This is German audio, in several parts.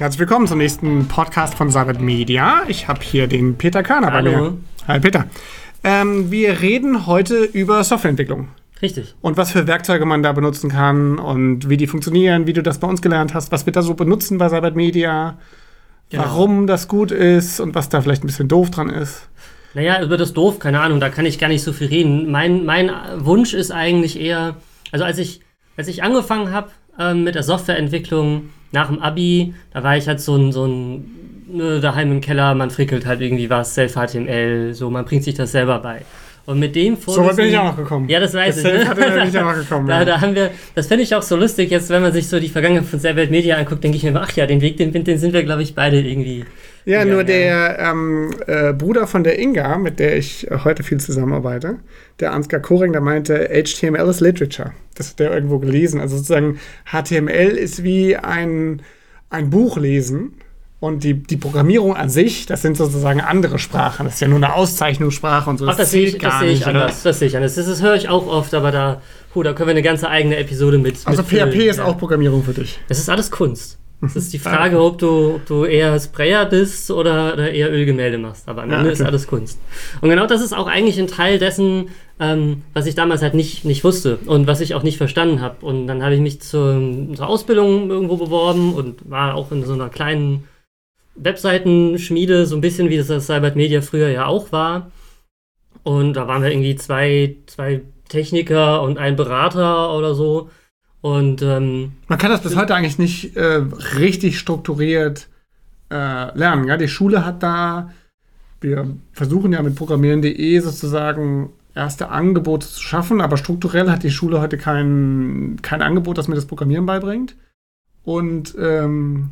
Herzlich willkommen zum nächsten Podcast von Sabbat Media. Ich habe hier den Peter Körner bei mir. Hallo. Hi Peter. Ähm, wir reden heute über Softwareentwicklung Richtig. und was für Werkzeuge man da benutzen kann und wie die funktionieren, wie du das bei uns gelernt hast, was wir da so benutzen bei Sabbat Media, Genau. warum das gut ist und was da vielleicht ein bisschen doof dran ist. Naja, über das Doof, keine Ahnung, da kann ich gar nicht so viel reden. Mein, mein Wunsch ist eigentlich eher, also als ich, als ich angefangen habe ähm, mit der Softwareentwicklung nach dem Abi, da war ich halt so ein, so ein ne, daheim im Keller, man frickelt halt irgendwie was, Self-HTML, so, man bringt sich das selber bei. Und mit dem So weit bin ich auch noch gekommen. Ja, das weiß Das ich. Ne? Bin ich auch noch gekommen, Da, ja. da haben wir, das finde ich auch so lustig, jetzt, wenn man sich so die Vergangenheit von Servelt Media anguckt, denke ich mir, ach ja, den Weg, den, den sind wir, glaube ich, beide irgendwie. Ja, nur der ähm, äh, Bruder von der Inga, mit der ich äh, heute viel zusammenarbeite, der Ansgar Koring, der meinte, HTML ist Literature. Das hat er irgendwo gelesen. Also sozusagen HTML ist wie ein, ein Buch lesen. Und die, die Programmierung an sich, das sind sozusagen andere Sprachen. Das ist ja nur eine Auszeichnungssprache und so. Ach, das sehe ich, zählt das sehe ich anders. Das sehe ich anders. Das, das höre ich auch oft, aber da, puh, da können wir eine ganze eigene Episode mit. Also mitfüllen. PHP ist Ja. auch Programmierung für dich. Das ist alles Kunst. Es ist die Frage, ob du, ob du eher Sprayer bist oder, oder eher Ölgemälde machst. Aber am Ja, Ende okay. ist alles Kunst. Und genau das ist auch eigentlich ein Teil dessen, ähm, was ich damals halt nicht, nicht wusste und was ich auch nicht verstanden habe. Und dann habe ich mich zur, zur Ausbildung irgendwo beworben und war auch in so einer kleinen Webseitenschmiede, so ein bisschen wie das das Cybert Media früher ja auch war. Und da waren wir irgendwie zwei, zwei Techniker und ein Berater oder so. Und ähm, Man kann das bis heute eigentlich nicht äh, richtig strukturiert äh, lernen. Ja? Die Schule hat da, wir versuchen ja mit Programmieren.de sozusagen erste Angebote zu schaffen, aber strukturell hat die Schule heute kein, kein Angebot, das mir das Programmieren beibringt. Und ähm,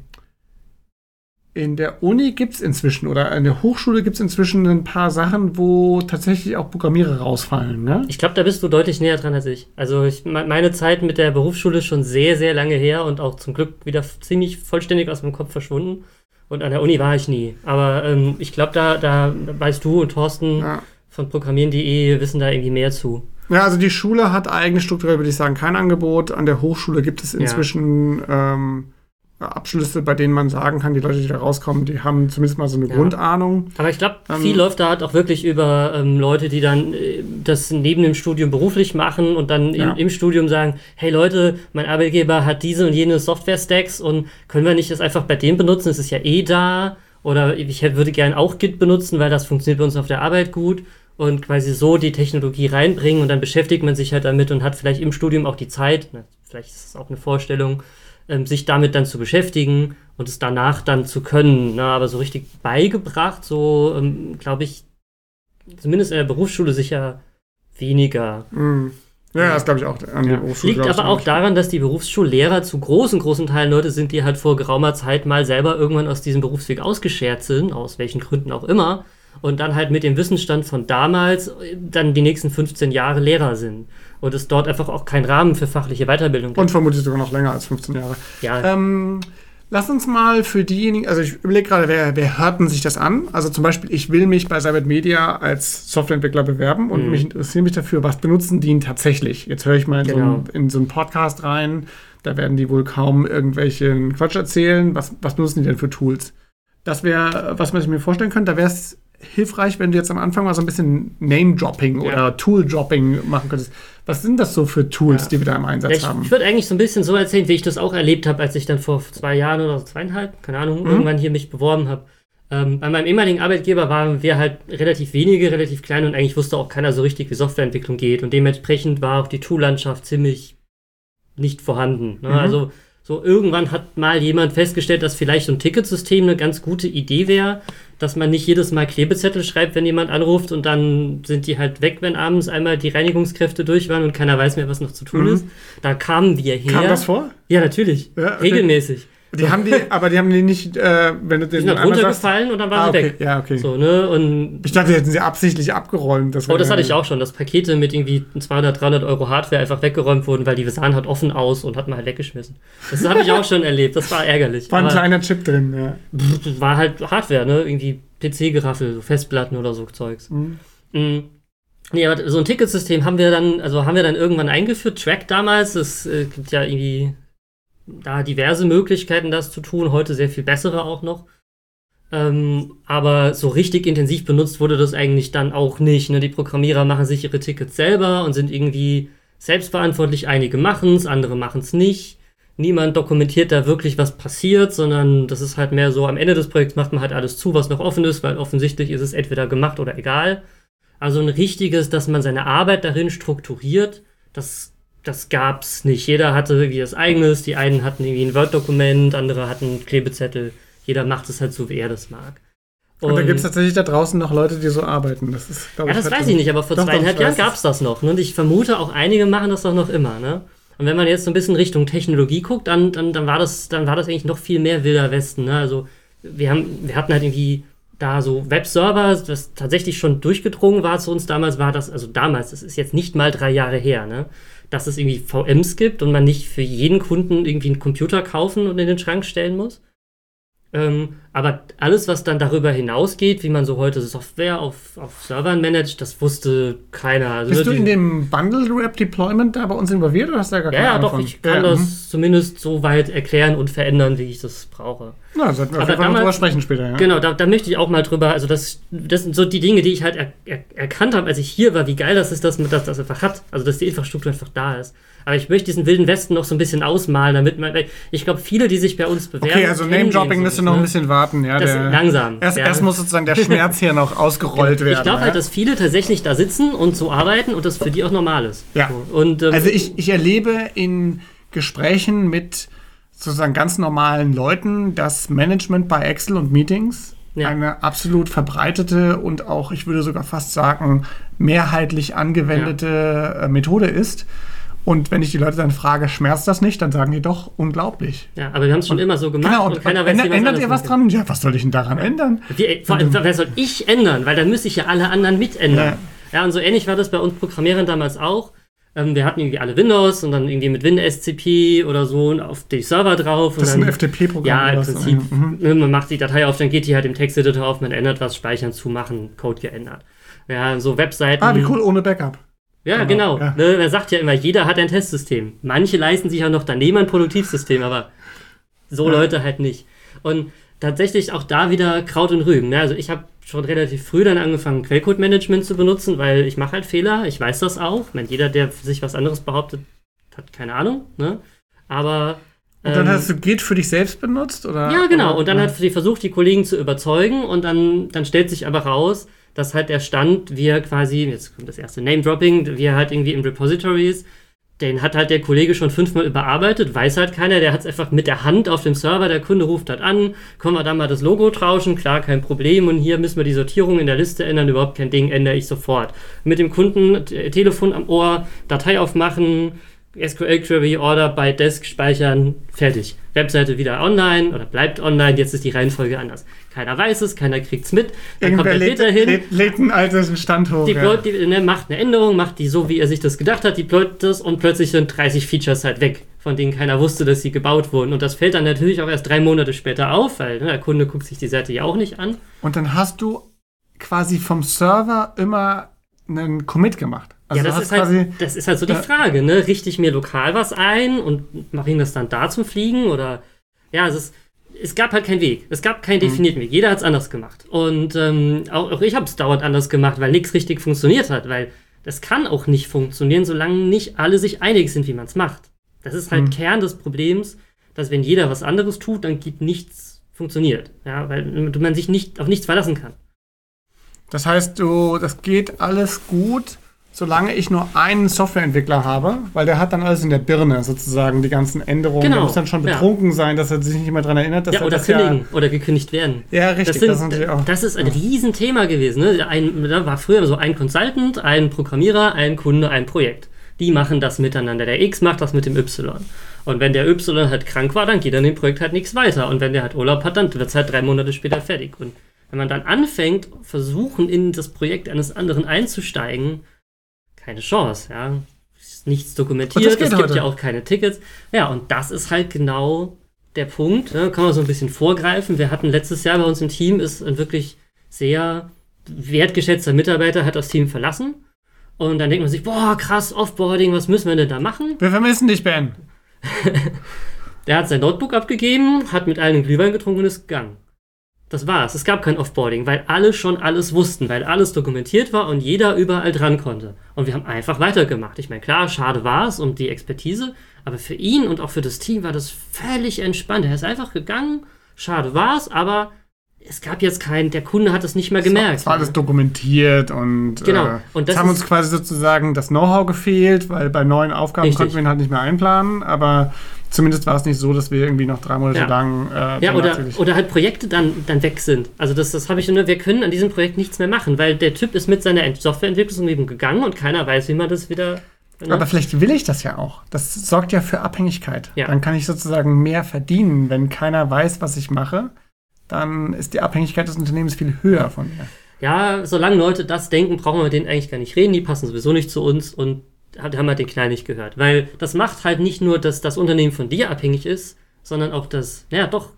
in der Uni gibt es inzwischen oder in der Hochschule gibt es inzwischen ein paar Sachen, wo tatsächlich auch Programmierer rausfallen. Ne? Ich glaube, da bist du deutlich näher dran als ich. Also ich, me- meine Zeit mit der Berufsschule ist schon sehr, sehr lange her und auch zum Glück wieder ziemlich vollständig aus meinem Kopf verschwunden. Und an der Uni war ich nie. Aber ähm, ich glaube, da, da weißt du und Thorsten Ja. von programmieren.de wissen da irgendwie mehr zu. Ja, also die Schule hat eigentlich strukturell, würde ich sagen, kein Angebot. An der Hochschule gibt es inzwischen ähm, Abschlüsse, bei denen man sagen kann, die Leute, die da rauskommen, die haben zumindest mal so eine Ja. Grundahnung. Aber ich glaube, Ähm, viel läuft da halt auch wirklich über ähm, Leute, die dann äh, das neben dem Studium beruflich machen und dann Ja. im, im Studium sagen, hey Leute, mein Arbeitgeber hat diese und jene Software-Stacks und können wir nicht das einfach bei dem benutzen? Es ist ja eh da. Oder ich würde gerne auch Git benutzen, weil das funktioniert bei uns auf der Arbeit gut. Und quasi so die Technologie reinbringen und dann beschäftigt man sich halt damit und hat vielleicht im Studium auch die Zeit, na, vielleicht ist es auch eine Vorstellung, ähm, sich damit dann zu beschäftigen und es danach dann zu können. Ne? Aber so richtig beigebracht, so ähm, glaube ich, zumindest in der Berufsschule sicher weniger. Mhm. Ja, das glaube ich auch an die Hochschule. Liegt glaub ich aber auch daran, dass die Berufsschullehrer zu großen, großen Teilen Leute sind, die halt vor geraumer Zeit mal selber irgendwann aus diesem Berufsweg ausgeschert sind, aus welchen Gründen auch immer, und dann halt mit dem Wissensstand von damals äh, dann die nächsten 15 Jahre Lehrer sind. Und es dort einfach auch keinen Rahmen für fachliche Weiterbildung gibt. Und vermutlich sogar noch länger als 15 Jahre. ja, Ähm, lass uns mal für diejenigen, also ich überlege gerade, wer, wer hört denn sich das an? Also zum Beispiel, ich will mich bei Cybert Media als Softwareentwickler bewerben und Mhm. mich interessiere mich dafür, was benutzen die denn tatsächlich? Jetzt höre ich mal in, so Genau. einen, in so einen Podcast rein, da werden die wohl kaum irgendwelchen Quatsch erzählen. Was, was benutzen die denn für Tools? Das wäre, was man sich mir vorstellen könnte, da wäre es hilfreich, wenn du jetzt am Anfang mal so ein bisschen Name-Dropping Ja. oder Tool-Dropping machen könntest. Was sind das so für Tools, Ja. die wir da im Einsatz ich haben? ich würde eigentlich so ein bisschen so erzählen, wie ich das auch erlebt habe, als ich dann vor zwei Jahren oder zweieinhalb, keine Ahnung, Mhm. irgendwann hier mich beworben habe. Ähm, bei meinem ehemaligen Arbeitgeber waren wir halt relativ wenige, relativ klein und eigentlich wusste auch keiner so richtig, wie Softwareentwicklung geht. Und dementsprechend war auch die Tool-Landschaft ziemlich nicht vorhanden. Ne? Mhm. Also so irgendwann hat mal jemand festgestellt, dass vielleicht so ein Ticketsystem eine ganz gute Idee wäre, dass man nicht jedes Mal Klebezettel schreibt, wenn jemand anruft und dann sind die halt weg, wenn abends einmal die Reinigungskräfte durch waren und keiner weiß mehr, was noch zu tun Mhm. ist. Da kamen wir her. Kam das vor? Ja, natürlich. Ja, okay. Regelmäßig. Die haben die, aber die haben die nicht, äh, wenn du Die den sind halt runtergefallen und dann waren ah, sie okay. weg. Ja, okay. So, ne? Und Ich dachte, die hätten sie absichtlich abgeräumt. Oh, das hatte ich auch schon, dass Pakete mit irgendwie 200, 300 Euro Hardware einfach weggeräumt wurden, weil die sahen halt offen aus und hat man halt weggeschmissen. Das habe ich auch schon erlebt, das war ärgerlich. War ein Aber kleiner Chip drin, ja. das war halt Hardware, ne? Irgendwie PC-Geraffel, so Festplatten oder so Zeugs. Mhm. Mhm. Nee, aber so ein Ticketsystem haben wir dann, also haben wir dann irgendwann eingeführt. Track damals, es äh, gibt ja irgendwie da diverse Möglichkeiten, das zu tun, heute sehr viel bessere auch noch. Ähm, aber so richtig intensiv benutzt wurde das eigentlich dann auch nicht. Ne? Die Programmierer machen sich ihre Tickets selber und sind irgendwie selbstverantwortlich. Einige machen es, andere machen es nicht. Niemand dokumentiert da wirklich, was passiert, sondern das ist halt mehr so, am Ende des Projekts macht man halt alles zu, was noch offen ist, weil offensichtlich ist es entweder gemacht oder egal. Also ein richtiges, dass man seine Arbeit darin strukturiert, das, das gab's nicht. Jeder hatte irgendwie das eigenes, die einen hatten irgendwie ein Word-Dokument, andere hatten Klebezettel jeder macht es halt so, wie er das mag. Und, und da gibt es tatsächlich da draußen noch Leute, die so arbeiten. Das ist, ja, das weiß ich nicht, aber vor doch, zweieinhalb doch, Jahren gab es das noch. Ne? Und ich vermute, auch einige machen das doch noch immer. Ne? Und wenn man jetzt so ein bisschen Richtung Technologie guckt, dann, dann, dann, war, das, dann war das eigentlich noch viel mehr Wilder Westen. Ne? Also wir, haben, wir hatten halt irgendwie da so Webserver, das tatsächlich schon durchgedrungen war zu uns damals, war das, also damals, das ist jetzt nicht mal drei Jahre her, ne? Dass es irgendwie VMs gibt und man nicht für jeden Kunden irgendwie einen Computer kaufen und in den Schrank stellen muss. Ähm, aber alles, was dann darüber hinausgeht, wie man so heute Software auf, auf Servern managt, das wusste keiner. Also Bist du in dem Bundle Wrap Deployment da bei uns involviert oder hast du da gar keine Ja, ja doch, ich kann ja, das mh. zumindest so weit erklären und verändern, wie ich das brauche. Na, sollten wir auf jeden Fall drüber sprechen später, ja. Genau, da, da, möchte ich auch mal drüber, also das, das sind so die Dinge, die ich halt er, er, erkannt habe, als ich hier war, wie geil das ist, dass man das, das einfach hat. Also, dass die Infrastruktur einfach da ist. Aber ich möchte diesen wilden Westen noch so ein bisschen ausmalen, damit man. Ich glaube, viele, die sich bei uns bewerben. Okay, also Name-Dropping müsste noch ein ne? bisschen warten, ja. Das der, langsam. Erst, ja. erst, muss sozusagen der Schmerz hier noch ausgerollt werden. Ich glaube halt, dass viele tatsächlich da sitzen und so arbeiten und das für die auch normal ist. Ja. Und, ähm, also ich, ich erlebe in Gesprächen mit sozusagen ganz normalen Leuten das Management bei Excel und Meetings ja. eine absolut verbreitete und auch, ich würde sogar fast sagen, mehrheitlich angewendete ja. Äh, Methode ist. Und wenn ich die Leute dann frage, schmerzt das nicht, dann sagen die doch, unglaublich. Ja, aber wir haben es schon und, immer so gemacht genau, und, und keiner weiß, ändert, ändert ihr was dran? Ja, was soll ich denn daran ändern? Wie, vor allem, wer soll ich ändern? Weil dann müsste ich ja alle anderen mitändern. Ja. ja, und so ähnlich war das bei uns Programmierern damals auch. Ähm, wir hatten irgendwie alle Windows und dann irgendwie mit WinSCP oder so auf die Server drauf. Das ist ein FTP-Programm. Ja, im Prinzip. Mhm. Ne, man macht die Datei auf, dann geht die halt im Texteditor auf, man ändert was, speichern, zumachen, Code geändert. Ja, so Webseiten. Ah, wie cool, ohne Backup. Ja, genau. genau. Ja. Ne, er sagt ja immer, jeder hat ein Testsystem. Manche leisten sich ja noch daneben ein Produktivsystem, aber so ja. Leute halt nicht. Und tatsächlich auch da wieder Kraut und Rüben. Ne? Also ich habe schon relativ früh dann angefangen, Quellcode-Management zu benutzen, weil ich mache halt Fehler. Ich weiß das auch. Ich meine, jeder, der sich was anderes behauptet, hat keine Ahnung. Ne? Aber und dann ähm, hast du Git für dich selbst benutzt? Oder? Ja, genau. Und dann hat sie versucht, die Kollegen zu überzeugen. Und dann, dann stellt sich aber raus, dass halt der Stand, wie er quasi, jetzt kommt das erste Name-Dropping, wie er halt irgendwie im Repository ist, den hat halt der Kollege schon fünfmal überarbeitet, weiß halt keiner, der hat es einfach mit der Hand auf dem Server, der Kunde ruft halt an, können wir da mal das Logo tauschen, klar, kein Problem, und hier müssen wir die Sortierung in der Liste ändern, überhaupt kein Ding, ändere ich sofort. Mit dem Kunden Telefon am Ohr, Datei aufmachen, SQL Query, Order by Desk speichern, fertig. Webseite wieder online oder bleibt online, jetzt ist die Reihenfolge anders. Keiner weiß es, keiner kriegt es mit. Dann Irgendwer kommt der Peter hin. Lädt, lädt einen alten Stand hoch. Deployt, ja. die, ne, macht eine Änderung, macht die so, wie er sich das gedacht hat, deployt das und plötzlich sind 30 Features halt weg, von denen keiner wusste, dass sie gebaut wurden. Und das fällt dann natürlich auch erst drei Monate später auf, weil ne, der Kunde guckt sich die Seite ja auch nicht an. Und dann hast du quasi vom Server immer einen Commit gemacht. Also ja, das ist, halt, das ist halt so die Frage, ne? Richte ich mir lokal was ein und mache ich das dann da zum Fliegen? Oder ja, es ist. Es gab halt keinen Weg. Es gab keinen mhm. definierten mhm. Weg. Jeder hat es anders gemacht. Und ähm, auch, auch ich habe es dauernd anders gemacht, weil nichts richtig funktioniert hat. Weil das kann auch nicht funktionieren, solange nicht alle sich einig sind, wie man es macht. Das ist halt mhm. Kern des Problems, dass wenn jeder was anderes tut, dann gibt nichts funktioniert. Ja, weil man sich nicht auf nichts verlassen kann. Das heißt, du, das geht alles gut solange ich nur einen Softwareentwickler habe, weil der hat dann alles in der Birne sozusagen, die ganzen Änderungen. Genau. Der muss dann schon betrunken ja. sein, dass er sich nicht mehr daran erinnert, dass ja, er oder das kündigen ja oder gekündigt werden. Ja, richtig. Das, sind, das, das ist ein ja. Riesenthema gewesen. Ne? Ein, da war früher so ein Consultant, ein Programmierer, ein Kunde, ein Projekt. Die machen das miteinander. Der X macht das mit dem Y. Und wenn der Y halt krank war, dann geht an dem Projekt halt nichts weiter. Und wenn der halt Urlaub hat, dann wird es halt drei Monate später fertig. Und wenn man dann anfängt, versuchen, in das Projekt eines anderen einzusteigen, keine Chance, ja. Ist nichts dokumentiert, es gibt heute. ja auch keine Tickets. Ja, und das ist halt genau der Punkt. Ne? Kann man so ein bisschen vorgreifen. Wir hatten letztes Jahr bei uns im Team ist ein wirklich sehr wertgeschätzter Mitarbeiter hat das Team verlassen. Und dann denkt man sich, boah, krass, Offboarding, was müssen wir denn da machen? Wir vermissen dich, Ben. Der hat sein Notebook abgegeben, hat mit allen Glühwein getrunken und ist gegangen. Das war's. Es gab kein Offboarding, weil alle schon alles wussten, weil alles dokumentiert war und jeder überall dran konnte. Und wir haben einfach weitergemacht. Ich meine, klar, schade war es um die Expertise, aber für ihn und auch für das Team war das völlig entspannt. Er ist einfach gegangen, schade war es, aber es gab jetzt keinen, der Kunde hat es nicht mehr gemerkt. Es war, alles dokumentiert und, genau. äh, und das es haben uns quasi sozusagen das Know-how gefehlt, weil bei neuen Aufgaben Richtig. konnten wir ihn halt nicht mehr einplanen, aber zumindest war es nicht so, dass wir irgendwie noch drei Monate Ja. lang äh, Ja, oder, oder halt Projekte dann, dann weg sind. Also das, das habe ich nur, wir können an diesem Projekt nichts mehr machen, weil der Typ ist mit seiner Ent- Softwareentwicklungsumgebung gegangen und keiner weiß, wie man das wieder. ne? Aber vielleicht will ich das ja auch. Das sorgt ja für Abhängigkeit. Ja. Dann kann ich sozusagen mehr verdienen. Wenn keiner weiß, was ich mache, dann ist die Abhängigkeit des Unternehmens viel höher von mir. Ja, solange Leute das denken, brauchen wir mit denen eigentlich gar nicht reden. Die passen sowieso nicht zu uns und haben halt den Kleinen nicht gehört. Weil das macht halt nicht nur, dass das Unternehmen von dir abhängig ist, sondern auch das, ja doch,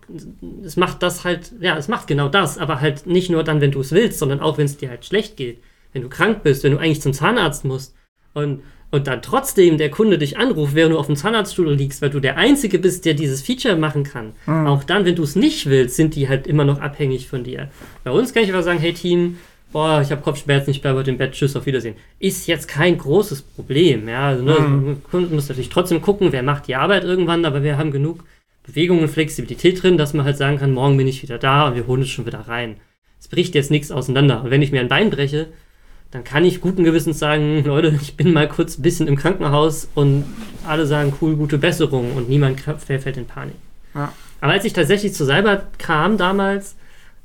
es macht das halt, ja, es macht genau das, aber halt nicht nur dann, wenn du es willst, sondern auch, wenn es dir halt schlecht geht. Wenn du krank bist, wenn du eigentlich zum Zahnarzt musst und, und dann trotzdem der Kunde dich anruft, während du auf dem Zahnarztstuhl liegst, weil du der Einzige bist, der dieses Feature machen kann. Auch dann, wenn du es nicht willst, sind die halt immer noch abhängig von dir. Bei uns kann ich aber sagen, hey Team, boah, ich habe Kopfschmerzen, ich bleibe heute im Bett, tschüss, auf Wiedersehen. Ist jetzt kein großes Problem. Ja, also, ne, Kunden muss natürlich trotzdem gucken, wer macht die Arbeit irgendwann, aber wir haben genug Bewegung und Flexibilität drin, dass man halt sagen kann, morgen bin ich wieder da und wir holen es schon wieder rein. Es bricht jetzt nichts auseinander. Und wenn ich mir ein Bein breche, dann kann ich guten Gewissens sagen, Leute, ich bin mal kurz ein bisschen im Krankenhaus und alle sagen, cool, gute Besserung und niemand fällt in Panik. Ja. Aber als ich tatsächlich zu Cyber kam damals,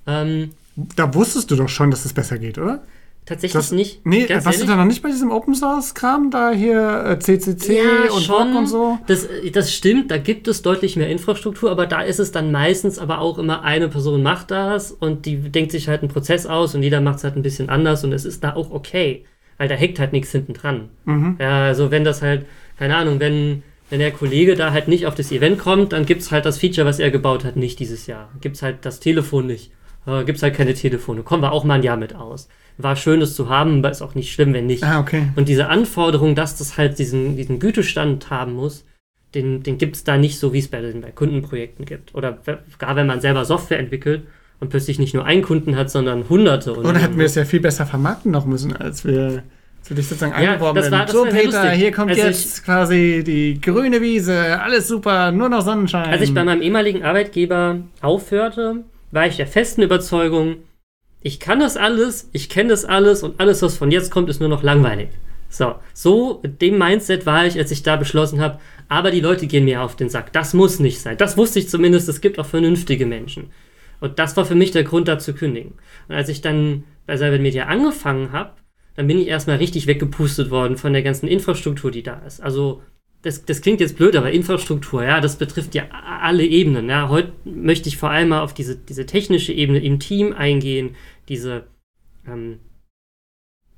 ähm, Da wusstest du doch schon, dass es besser geht, oder? tatsächlich Das, nicht. Nee, warst du ehrlich? da noch nicht bei diesem Open Source Kram da hier äh, CCC ja, und schon. Rock und so? Das, das stimmt, da gibt es deutlich mehr Infrastruktur, aber da ist es dann meistens aber auch immer eine Person macht das und die denkt sich halt einen Prozess aus und jeder macht es halt ein bisschen anders und es ist da auch okay, weil da hängt halt nichts hinten dran. Mhm. Ja, also wenn das halt, keine Ahnung, wenn, wenn der Kollege da halt nicht auf das Event kommt, dann gibt es halt das Feature, was er gebaut hat, nicht dieses Jahr. Gibt es halt das Telefon nicht. Äh, gibt es halt keine Telefone. Kommen wir auch mal ein Jahr mit aus. War schön, das zu haben, aber ist auch nicht schlimm, wenn nicht. Ah, okay. Und diese Anforderung, dass das halt diesen, diesen Gütestand haben muss, den, den gibt es da nicht so, wie es bei, den, bei Kundenprojekten gibt. Oder gar wenn man selber Software entwickelt und plötzlich nicht nur einen Kunden hat, sondern hunderte. Und Oder hätten wir es ja viel besser vermarkten noch müssen, als wir für dich sozusagen Ja, angeworben das war- das So, Peter, lustig. hier kommt Also jetzt quasi die grüne Wiese, alles super, nur noch Sonnenschein. Als ich bei meinem ehemaligen Arbeitgeber aufhörte, war ich der festen Überzeugung, ich kann das alles, ich kenne das alles und alles, was von jetzt kommt, ist nur noch langweilig. So, so mit dem Mindset war ich, als ich da beschlossen habe, aber die Leute gehen mir auf den Sack. Das muss nicht sein. Das wusste ich zumindest, es gibt auch vernünftige Menschen. Und das war für mich der Grund, da zu kündigen. Und als ich dann bei Cyber Media angefangen habe, dann bin ich erstmal richtig weggepustet worden von der ganzen Infrastruktur, die da ist. Also, das, das klingt jetzt blöd, aber Infrastruktur, ja, das betrifft ja alle Ebenen. Ja. Heute möchte ich vor allem mal auf diese, diese technische Ebene im Team eingehen, diese, ähm,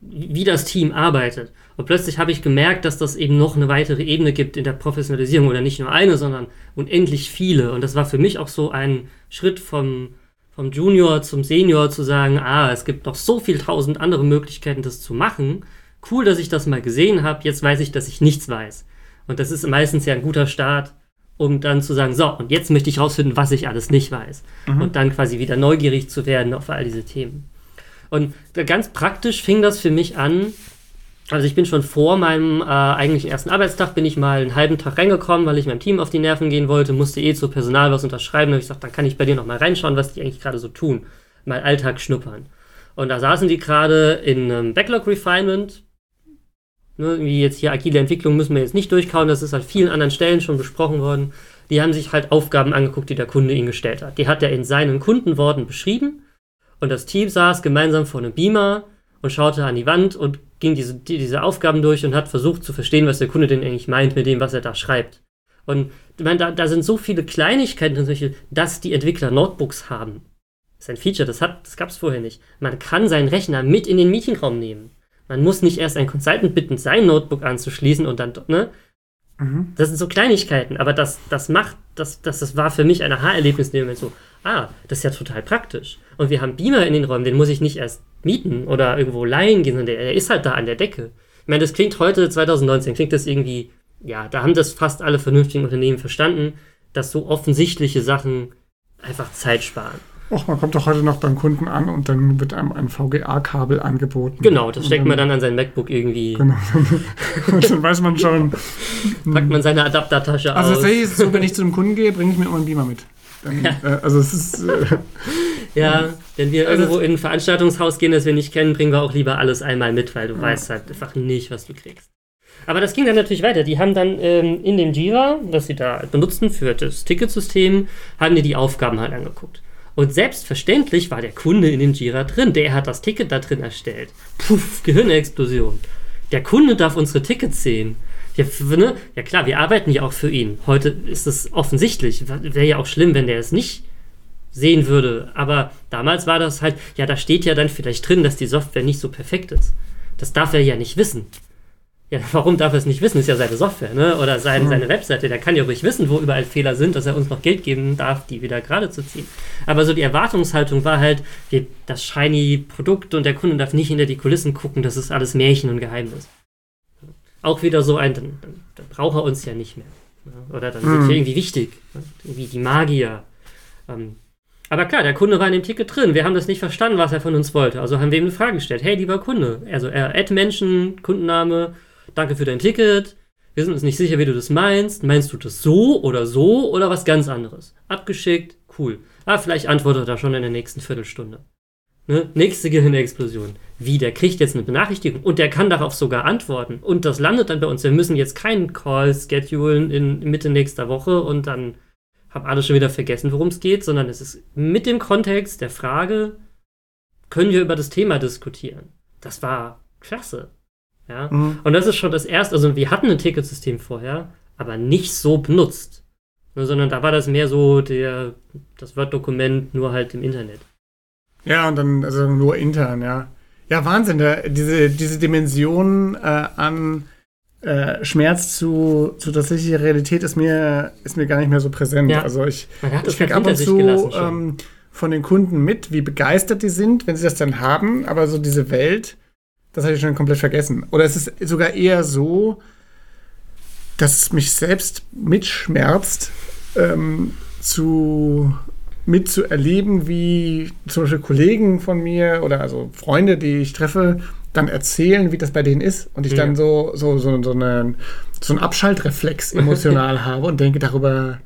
wie das Team arbeitet. Und plötzlich habe ich gemerkt, dass das eben noch eine weitere Ebene gibt in der Professionalisierung oder nicht nur eine, sondern unendlich viele. Und das war für mich auch so ein Schritt vom, vom Junior zum Senior zu sagen, ah, es gibt noch so viel tausend andere Möglichkeiten, das zu machen. Cool, dass ich das mal gesehen habe. Jetzt weiß ich, dass ich nichts weiß. Und das ist meistens ja ein guter Start, um dann zu sagen, so, und jetzt möchte ich rausfinden, was ich alles nicht weiß. Und dann quasi wieder neugierig zu werden auf all diese Themen. Und ganz praktisch fing das für mich an. Also ich bin schon vor meinem äh, eigentlichen ersten Arbeitstag, bin ich mal einen halben Tag reingekommen, weil ich meinem Team auf die Nerven gehen wollte, musste eh zu Personal was unterschreiben. Da habe ich gesagt, dann kann ich bei dir noch mal reinschauen, was die eigentlich gerade so tun. Mal Alltag schnuppern. Und da saßen die gerade in einem Backlog Refinement. Ne, wie jetzt hier agile Entwicklung müssen wir jetzt nicht durchkauen, das ist an vielen anderen Stellen schon besprochen worden. Die haben sich halt Aufgaben angeguckt, die der Kunde ihnen gestellt hat. Die hat er in seinen Kundenworten beschrieben und das Team saß gemeinsam vor einem Beamer und schaute an die Wand und ging diese, die, diese Aufgaben durch und hat versucht zu verstehen, was der Kunde denn eigentlich meint mit dem, was er da schreibt. Und ich meine, da, da sind so viele Kleinigkeiten zum Beispiel, dass die Entwickler Notebooks haben. Das ist ein Feature, das, hat, das gab es vorher nicht. Man kann seinen Rechner mit in den Meetingraum nehmen. Man muss nicht erst einen Consultant bitten, sein Notebook anzuschließen und dann, ne? Mhm. Das sind so Kleinigkeiten, aber das, das macht, das, das, das war für mich ein Aha-Erlebnis in dem Moment so, ah, das ist ja total praktisch. Und wir haben Beamer in den Räumen, den muss ich nicht erst mieten oder irgendwo leihen gehen, sondern der, der ist halt da an der Decke. Ich meine, das klingt heute, 2019, klingt das irgendwie, ja, da haben das fast alle vernünftigen Unternehmen verstanden. dass so offensichtliche Sachen einfach Zeit sparen. Och, man kommt doch heute noch beim Kunden an und dann wird einem ein VGA-Kabel angeboten. Genau, das steckt man dann an sein MacBook irgendwie, Genau. und dann weiß man schon. packt man seine Adaptertasche Also aus. tatsächlich ist es so, wenn ich zu einem Kunden gehe, bringe ich mir immer einen Beamer mit. Dann, äh, also es ist. Äh, Ja, wenn wir Also- irgendwo in ein Veranstaltungshaus gehen, das wir nicht kennen, bringen wir auch lieber alles einmal mit, weil du weißt halt einfach nicht, was du kriegst. Aber das ging dann natürlich weiter. Die haben dann ähm, in dem Jira, das sie da benutzten für das Ticketsystem, haben die die Aufgaben halt angeguckt. Und selbstverständlich war der Kunde in dem Jira drin. Der hat das Ticket da drin erstellt. Puff, Gehirnexplosion. Der Kunde darf unsere Tickets sehen. Ja, ne? ja klar, wir arbeiten ja auch für ihn. Heute ist es offensichtlich. Wäre ja auch schlimm, wenn der es nicht sehen würde. Aber damals war das halt, ja, da steht ja dann vielleicht drin, dass die Software nicht so perfekt ist. Das darf er ja nicht wissen. Ja, warum darf er es nicht wissen? Ist ja seine Software, ne? Oder sein, seine Webseite. Der kann ja ruhig wissen, wo überall Fehler sind, dass er uns noch Geld geben darf, die wieder gerade zu ziehen. Aber so die Erwartungshaltung war halt, das shiny Produkt und der Kunde darf nicht hinter die Kulissen gucken, das ist alles Märchen und Geheimnis. Auch wieder so ein, dann, dann, braucht er uns ja nicht mehr. ne? Oder dann sind Mhm. wir irgendwie wichtig. ne? Irgendwie die Magier. Ähm, aber klar, der Kunde war in dem Ticket drin. Wir haben das nicht verstanden, was er von uns wollte. Also haben wir ihm eine Frage gestellt. Hey, lieber Kunde. Also, äh, Add Menschen, Kundenname, danke für dein Ticket. Wir sind uns nicht sicher, wie du das meinst. Meinst du das so oder so oder was ganz anderes? Abgeschickt, cool. Ah, vielleicht antwortet er schon in der nächsten Viertelstunde. Ne? Nächste Gehirnexplosion. Wie, der kriegt jetzt eine Benachrichtigung und der kann darauf sogar antworten. Und das landet dann bei uns. Wir müssen jetzt keinen Call schedulen in Mitte nächster Woche und dann haben alle schon wieder vergessen, worum es geht, sondern es ist mit dem Kontext der Frage, können wir über das Thema diskutieren. Das war klasse. Ja. Mhm. Und das ist schon das erste, also wir hatten ein Ticketsystem vorher, aber nicht so benutzt. Sondern da war das mehr so der, das Word-Dokument nur halt im Internet. Ja, und dann also nur intern, ja. Ja, Wahnsinn, der, diese, diese Dimension äh, an äh, Schmerz zu, zu tatsächlicher Realität ist mir, ist mir gar nicht mehr so präsent. Ja. Also ich, ich kriege ab und zu ähm, von den Kunden mit, wie begeistert die sind, wenn sie das dann haben, aber so diese Welt, das habe ich schon komplett vergessen. Oder es ist sogar eher so, dass es mich selbst mitschmerzt, ähm, zu mitzuerleben, wie zum Beispiel Kollegen von mir oder also Freunde, die ich treffe, dann erzählen, wie das bei denen ist und ich Ja. dann so, so, so, so, eine, so einen Abschaltreflex emotional habe und denke, darüber,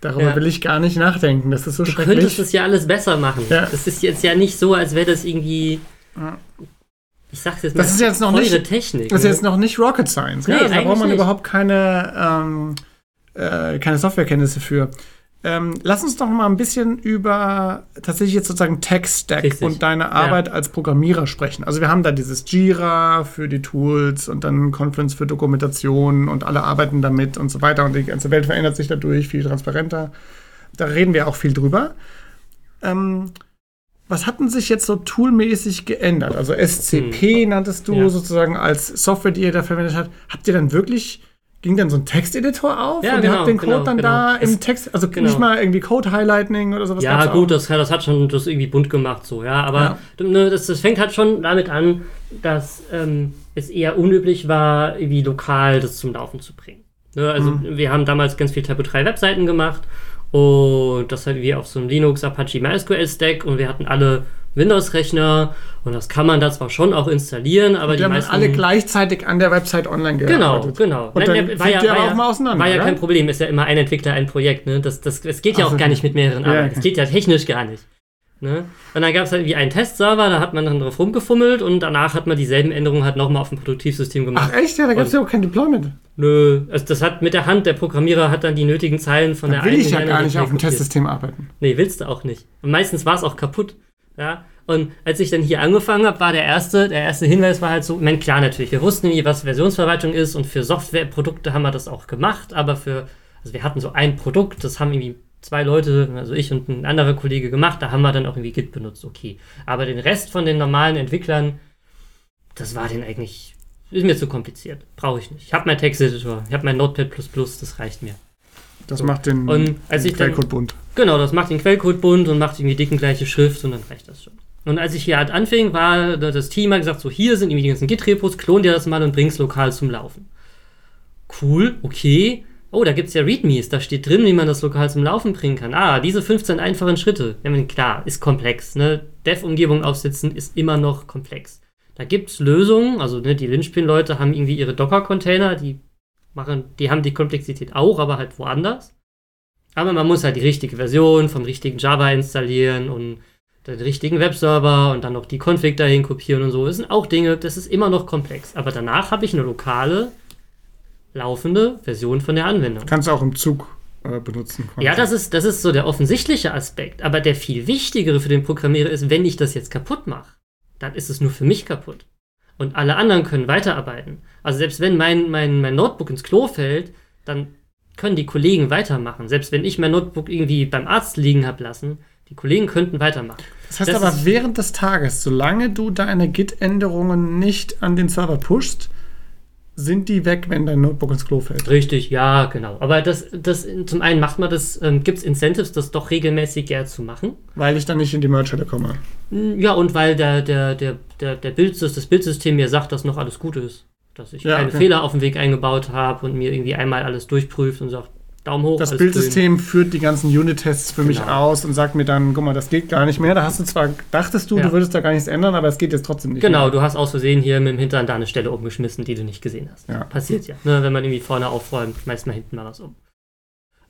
darüber Ja. will ich gar nicht nachdenken. Das ist so Du schrecklich. könntest es ja alles besser machen. Ja. Das ist jetzt ja nicht so, als wäre das irgendwie. Ja. Ich sag's jetzt Das ist jetzt noch nicht- Technik. Das ist ne? jetzt noch nicht Rocket Science. Nee, gell? also da braucht man nicht. überhaupt keine, ähm, äh, keine Softwarekenntnisse für. Ähm, lass uns doch mal ein bisschen über tatsächlich jetzt sozusagen Tech-Stack und deine Arbeit als Programmierer sprechen. Also wir haben da dieses Jira für die Tools und dann Confluence für Dokumentation und alle arbeiten damit und so weiter und die ganze Welt verändert sich dadurch viel transparenter. Da reden wir auch viel drüber. Ähm, was hat denn sich jetzt so toolmäßig geändert? Also SCP nanntest du Hm. Ja. sozusagen als Software, die ihr da verwendet habt. Habt ihr dann wirklich, ging dann so ein Texteditor auf Ja, und ihr genau, habt den Code genau, dann genau. da im Text, also genau. nicht mal irgendwie Code-Highlighting oder sowas? Ja, gut, das, das hat schon das irgendwie bunt gemacht, so, ja. Aber ne, das, das fängt halt schon damit an, dass ähm, es eher unüblich war, irgendwie lokal das zum Laufen zu bringen. Ne, also, Mhm. wir haben damals ganz viel Typo 3 Webseiten gemacht und das halt wie auf so einem Linux Apache MySQL Stack und wir hatten alle Windows-Rechner und das kann man da zwar schon auch installieren, aber die die haben meisten alle gleichzeitig an der Website online Genau, gearbeitet. genau. Und dann der- fliegt ihr aber auch mal auseinander, War ja oder? kein Problem, ist ja immer ein Entwickler, ein Projekt. Ne? Das, das, es geht ja Ach auch gar nicht mit mehreren Ja, Arbeiten. Es geht ja technisch gar nicht. Ne? Und dann gab es halt wie einen Testserver, da hat man dann drauf rumgefummelt und danach hat man dieselben Änderungen halt nochmal auf dem Produktivsystem gemacht. Ach echt? Ja, da gab es ja auch kein Deployment. Nö, also das hat mit der Hand, der Programmierer hat dann die nötigen Zeilen von Da der will ich ja gar nicht auf dem. Testsystem arbeiten. Nee, willst du auch nicht. Und meistens war es auch kaputt. Ja. Und als ich dann hier angefangen habe, war der erste, der erste Hinweis war halt so, meine, klar natürlich, wir wussten irgendwie, was Versionsverwaltung ist und für Softwareprodukte haben wir das auch gemacht, aber für, also wir hatten so ein Produkt, das haben irgendwie zwei Leute, also ich und ein anderer Kollege gemacht, da haben wir dann auch irgendwie Git benutzt, okay. Aber den Rest von den normalen Entwicklern, das war den eigentlich, ist mir zu kompliziert. Brauche ich nicht. Ich habe meinen Texteditor, ich habe mein Notepad++, das reicht mir. Das macht den, Und als den ich dann- Quellcode bunt. Genau, das macht den Quellcode bunt und macht irgendwie dicken gleiche Schrift und dann reicht das schon. Und als ich hier halt anfing, war das Team hat gesagt, so hier sind irgendwie die ganzen Git-Repos, klon dir das mal und bring's lokal zum Laufen. Cool, okay. Oh, da gibt es ja Readmes, da steht drin, wie man das lokal zum Laufen bringen kann. Ah, diese 15 einfachen Schritte. Ja, klar, ist komplex. Ne? Dev-Umgebung aufsetzen ist immer noch komplex. Da gibt es Lösungen, also ne, die Linchpin-Leute haben irgendwie ihre Docker-Container, die machen, die haben die Komplexität auch, aber halt woanders. Aber man muss halt die richtige Version vom richtigen Java installieren und den richtigen Webserver und dann noch die Config dahin kopieren und so. Das sind auch Dinge, das ist immer noch komplex. Aber danach habe ich eine lokale, laufende Version von der Anwendung. Kannst du auch im Zug äh, benutzen. Quasi. Ja, das ist, das ist so der offensichtliche Aspekt. Aber der viel wichtigere für den Programmierer ist, wenn ich das jetzt kaputt mache, dann ist es nur für mich kaputt. Und alle anderen können weiterarbeiten. Also selbst wenn mein, mein, mein Notebook ins Klo fällt, dann können die Kollegen weitermachen. Selbst wenn ich mein Notebook irgendwie beim Arzt liegen habe lassen, die Kollegen könnten weitermachen. Das heißt das aber, während des Tages, solange du deine Git-Änderungen nicht an den Server pushst, sind die weg, wenn dein Notebook ins Klo fällt. Richtig, ja, genau. Aber das, das zum einen macht man das, ähm, gibt es Incentives, das doch regelmäßig eher zu machen. Weil ich dann nicht in die Merge komme. Hm, ja, und weil der, der, der, der, der Bildsystem, das Bildsystem mir sagt, dass noch alles gut ist. Dass ich ja, keine okay. Fehler auf dem Weg eingebaut habe und mir irgendwie einmal alles durchprüft und sagt, Daumen hoch. Das Bildsystem führt die ganzen Unit-Tests für genau. mich aus und sagt mir dann, guck mal, das geht gar nicht mehr. Da hast du zwar, dachtest du, ja. du würdest da gar nichts ändern, aber es geht jetzt trotzdem nicht Genau, mehr. du hast aus Versehen hier mit dem Hintern da eine Stelle umgeschmissen, die du nicht gesehen hast. Ja. Passiert ja. Ne, wenn man irgendwie vorne aufräumt, schmeißt man hinten mal was um.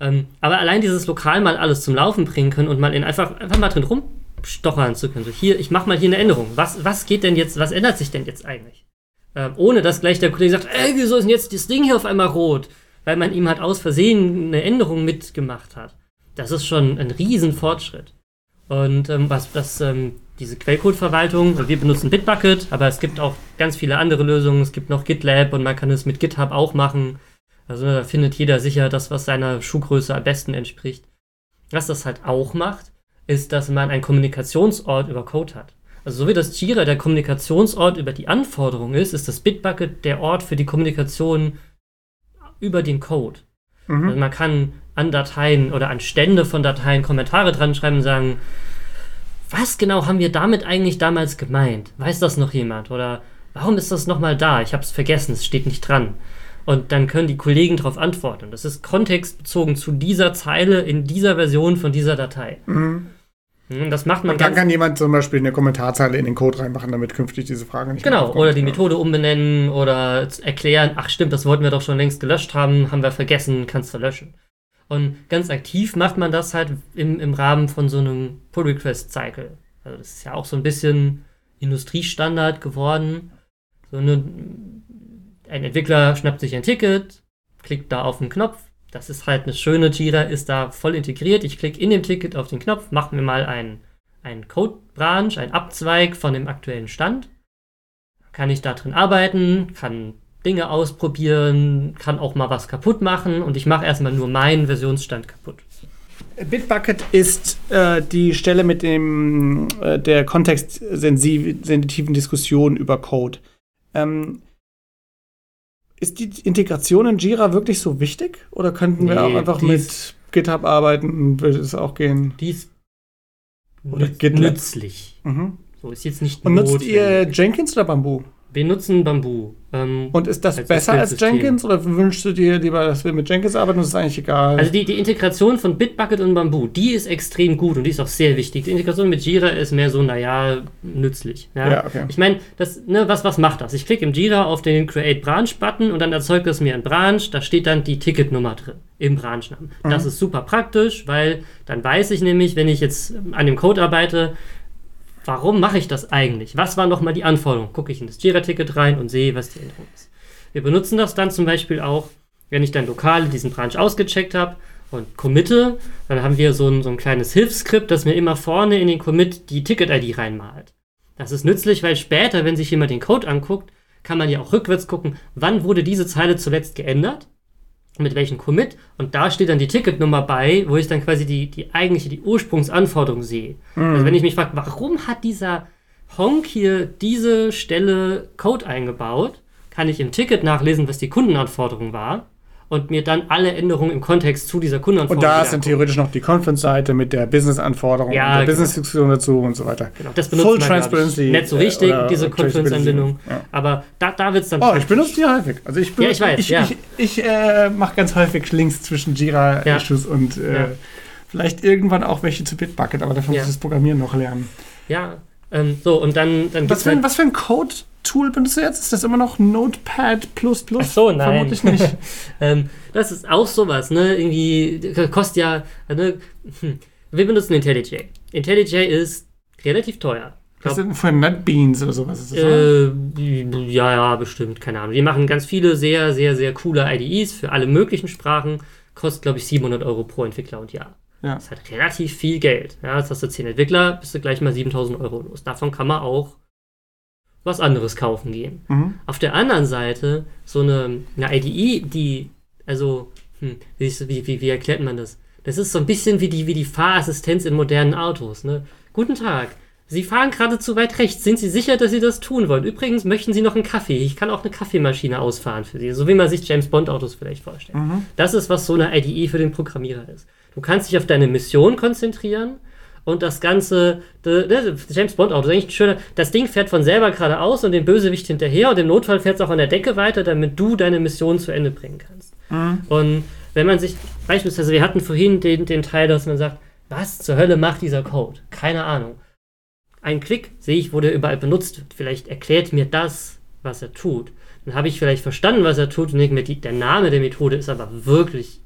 Ähm, aber allein dieses Lokal mal alles zum Laufen bringen können und mal in einfach, einfach mal drin rumstochern zu können. So hier, ich mach mal hier eine Änderung. Was, was geht denn jetzt, was ändert sich denn jetzt eigentlich? Ähm, ohne dass gleich der Kollege sagt, ey, wieso ist denn jetzt das Ding hier auf einmal rot? Weil man ihm halt aus Versehen eine Änderung mitgemacht hat. Das ist schon ein Riesenfortschritt. Und ähm, was das, ähm, diese Quellcode-Verwaltung, wir benutzen Bitbucket, aber es gibt auch ganz viele andere Lösungen. Es gibt noch GitLab und man kann es mit GitHub auch machen. Also da findet jeder sicher das, was seiner Schuhgröße am besten entspricht. Was das halt auch macht, ist, dass man einen Kommunikationsort über Code hat. Also so wie das Jira der Kommunikationsort über die Anforderungen ist, ist das Bitbucket der Ort für die Kommunikation über den Code. Mhm. Also man kann an Dateien oder an Stände von Dateien Kommentare dran schreiben und sagen, was genau haben wir damit eigentlich damals gemeint? Weiß das noch jemand? Oder warum ist das nochmal da? Ich habe es vergessen, es steht nicht dran. Und dann können die Kollegen darauf antworten. Das ist kontextbezogen zu dieser Zeile in dieser Version von dieser Datei. Mhm. Hm, das macht man Und dann kann jemand zum Beispiel eine Kommentarzeile in den Code reinmachen, damit künftig diese Frage nicht Genau, oder die Methode umbenennen oder erklären, ach stimmt, das wollten wir doch schon längst gelöscht haben, haben wir vergessen, kannst du löschen. Und ganz aktiv macht man das halt im, im Rahmen von so einem Pull-Request-Cycle. Also das ist ja auch so ein bisschen Industriestandard geworden. So eine, ein Entwickler schnappt sich ein Ticket, klickt da auf den Knopf, das ist halt eine schöne Jira, ist da voll integriert. Ich klicke in dem Ticket auf den Knopf, mache mir mal einen, einen Code-Branch, einen Abzweig von dem aktuellen Stand. Kann ich da drin arbeiten, kann Dinge ausprobieren, kann auch mal was kaputt machen und ich mache erstmal nur meinen Versionsstand kaputt. Bitbucket ist äh, die Stelle mit dem äh, der kontextsensitiven Diskussion über Code. Ähm, ist die Integration in Jira wirklich so wichtig? Oder könnten nee, wir auch einfach mit GitHub arbeiten? Würde es auch gehen? Die ist oder nützlich. Mhm. So ist jetzt nicht Und nutzt ihr Jenkins oder Bamboo? Wir nutzen Bamboo. Ähm, und ist das als besser als Jenkins oder wünschst du dir lieber, dass wir mit Jenkins arbeiten? Das ist eigentlich egal. Also die, die Integration von Bitbucket und Bamboo, die ist extrem gut und die ist auch sehr wichtig. Die Integration mit Jira ist mehr so, naja, nützlich. Ja, ja okay. Ich meine, ne, was, was macht das? Ich klicke im Jira auf den Create Branch-Button und dann erzeugt es mir ein Branch, da steht dann die Ticketnummer drin im Branchnamen. Mhm. Das ist super praktisch, weil dann weiß ich nämlich, wenn ich jetzt an dem Code arbeite, warum mache ich das eigentlich? Was war nochmal die Anforderung? Gucke ich in das Jira-Ticket rein und sehe, was die Änderung ist. Wir benutzen das dann zum Beispiel auch, wenn ich dann lokal diesen Branch ausgecheckt habe und committe, dann haben wir so ein, so ein kleines Hilfsskript, das mir immer vorne in den Commit die Ticket-ID reinmalt. Das ist nützlich, weil später, wenn sich jemand den Code anguckt, kann man ja auch rückwärts gucken, wann wurde diese Zeile zuletzt geändert mit welchem Commit und da steht dann die Ticketnummer bei, wo ich dann quasi die, die eigentliche, die Ursprungsanforderung sehe. Mhm. Also wenn ich mich frage, warum hat dieser Honk hier diese Stelle Code eingebaut, kann ich im Ticket nachlesen, was die Kundenanforderung war und mir dann alle Änderungen im Kontext zu dieser Kundenanforderung Und da ist dann theoretisch noch die Conference-Seite mit der Business-Anforderung Ja, der genau. Business-Diskussion dazu und so weiter. Genau, das benutzt Full man, glaub ich, Transparency. nicht so äh, wichtig, oder diese Conference-Anbindung. Ja. Aber da, da wird es dann Oh, ich praktisch. benutze die häufig. Also ich, benutze, ich weiß, ich, ja. ich, ich äh, mache ganz häufig Links zwischen Jira-Issues und äh, Ja. vielleicht irgendwann auch welche zu Bitbucket, aber dafür Ja. muss ich das Programmieren noch lernen. Ja, ähm, so, und dann, dann Was für, ein, halt, was für ein Code-Tool benutzt du jetzt? Ist das immer noch Notepad++? Ach so, nein. Vermutlich nicht. ähm, das ist auch sowas, ne? Irgendwie äh, kostet ja, ne? Hm. Wir benutzen IntelliJ. IntelliJ ist relativ teuer. Glaub, sind von NetBeans oder sowas? Ist das äh, ja, ja, bestimmt, keine Ahnung. Die machen ganz viele sehr, sehr, sehr coole IDEs für alle möglichen Sprachen. Kostet, glaube ich, 700 Euro pro Entwickler und Jahr. Ja. Das ist halt relativ viel Geld. Ja, jetzt hast du 10 Entwickler, bist du gleich mal 7000 Euro los. Davon kann man auch was anderes kaufen gehen. Mhm. Auf der anderen Seite, so eine, eine IDE, die, also, hm, wie, wie, wie, erklärt man das? Das ist so ein bisschen wie die, wie die Fahrassistenz in modernen Autos. Ne? Guten Tag. Sie fahren gerade zu weit rechts. Sind Sie sicher, dass Sie das tun wollen? Übrigens, möchten Sie noch einen Kaffee? Ich kann auch eine Kaffeemaschine ausfahren für Sie. So wie man sich James Bond Autos vielleicht vorstellt. Das ist, was so eine IDE für den Programmierer ist. Du kannst dich auf deine Mission konzentrieren und das Ganze, de, de, James Bond Auto, ist eigentlich ein schöner, das Ding fährt von selber geradeaus und dem Bösewicht hinterher und im Notfall fährt es auch an der Decke weiter, damit du deine Mission zu Ende bringen kannst. Und wenn man sich, beispielsweise, wir hatten vorhin den, den Teil, dass man sagt, was zur Hölle macht dieser Code? Keine Ahnung. Ein Klick sehe ich, wo der überall benutzt wird. Vielleicht erklärt mir das, was er tut. Dann habe ich vielleicht verstanden, was er tut und denke mir, die, der Name der Methode ist aber wirklich,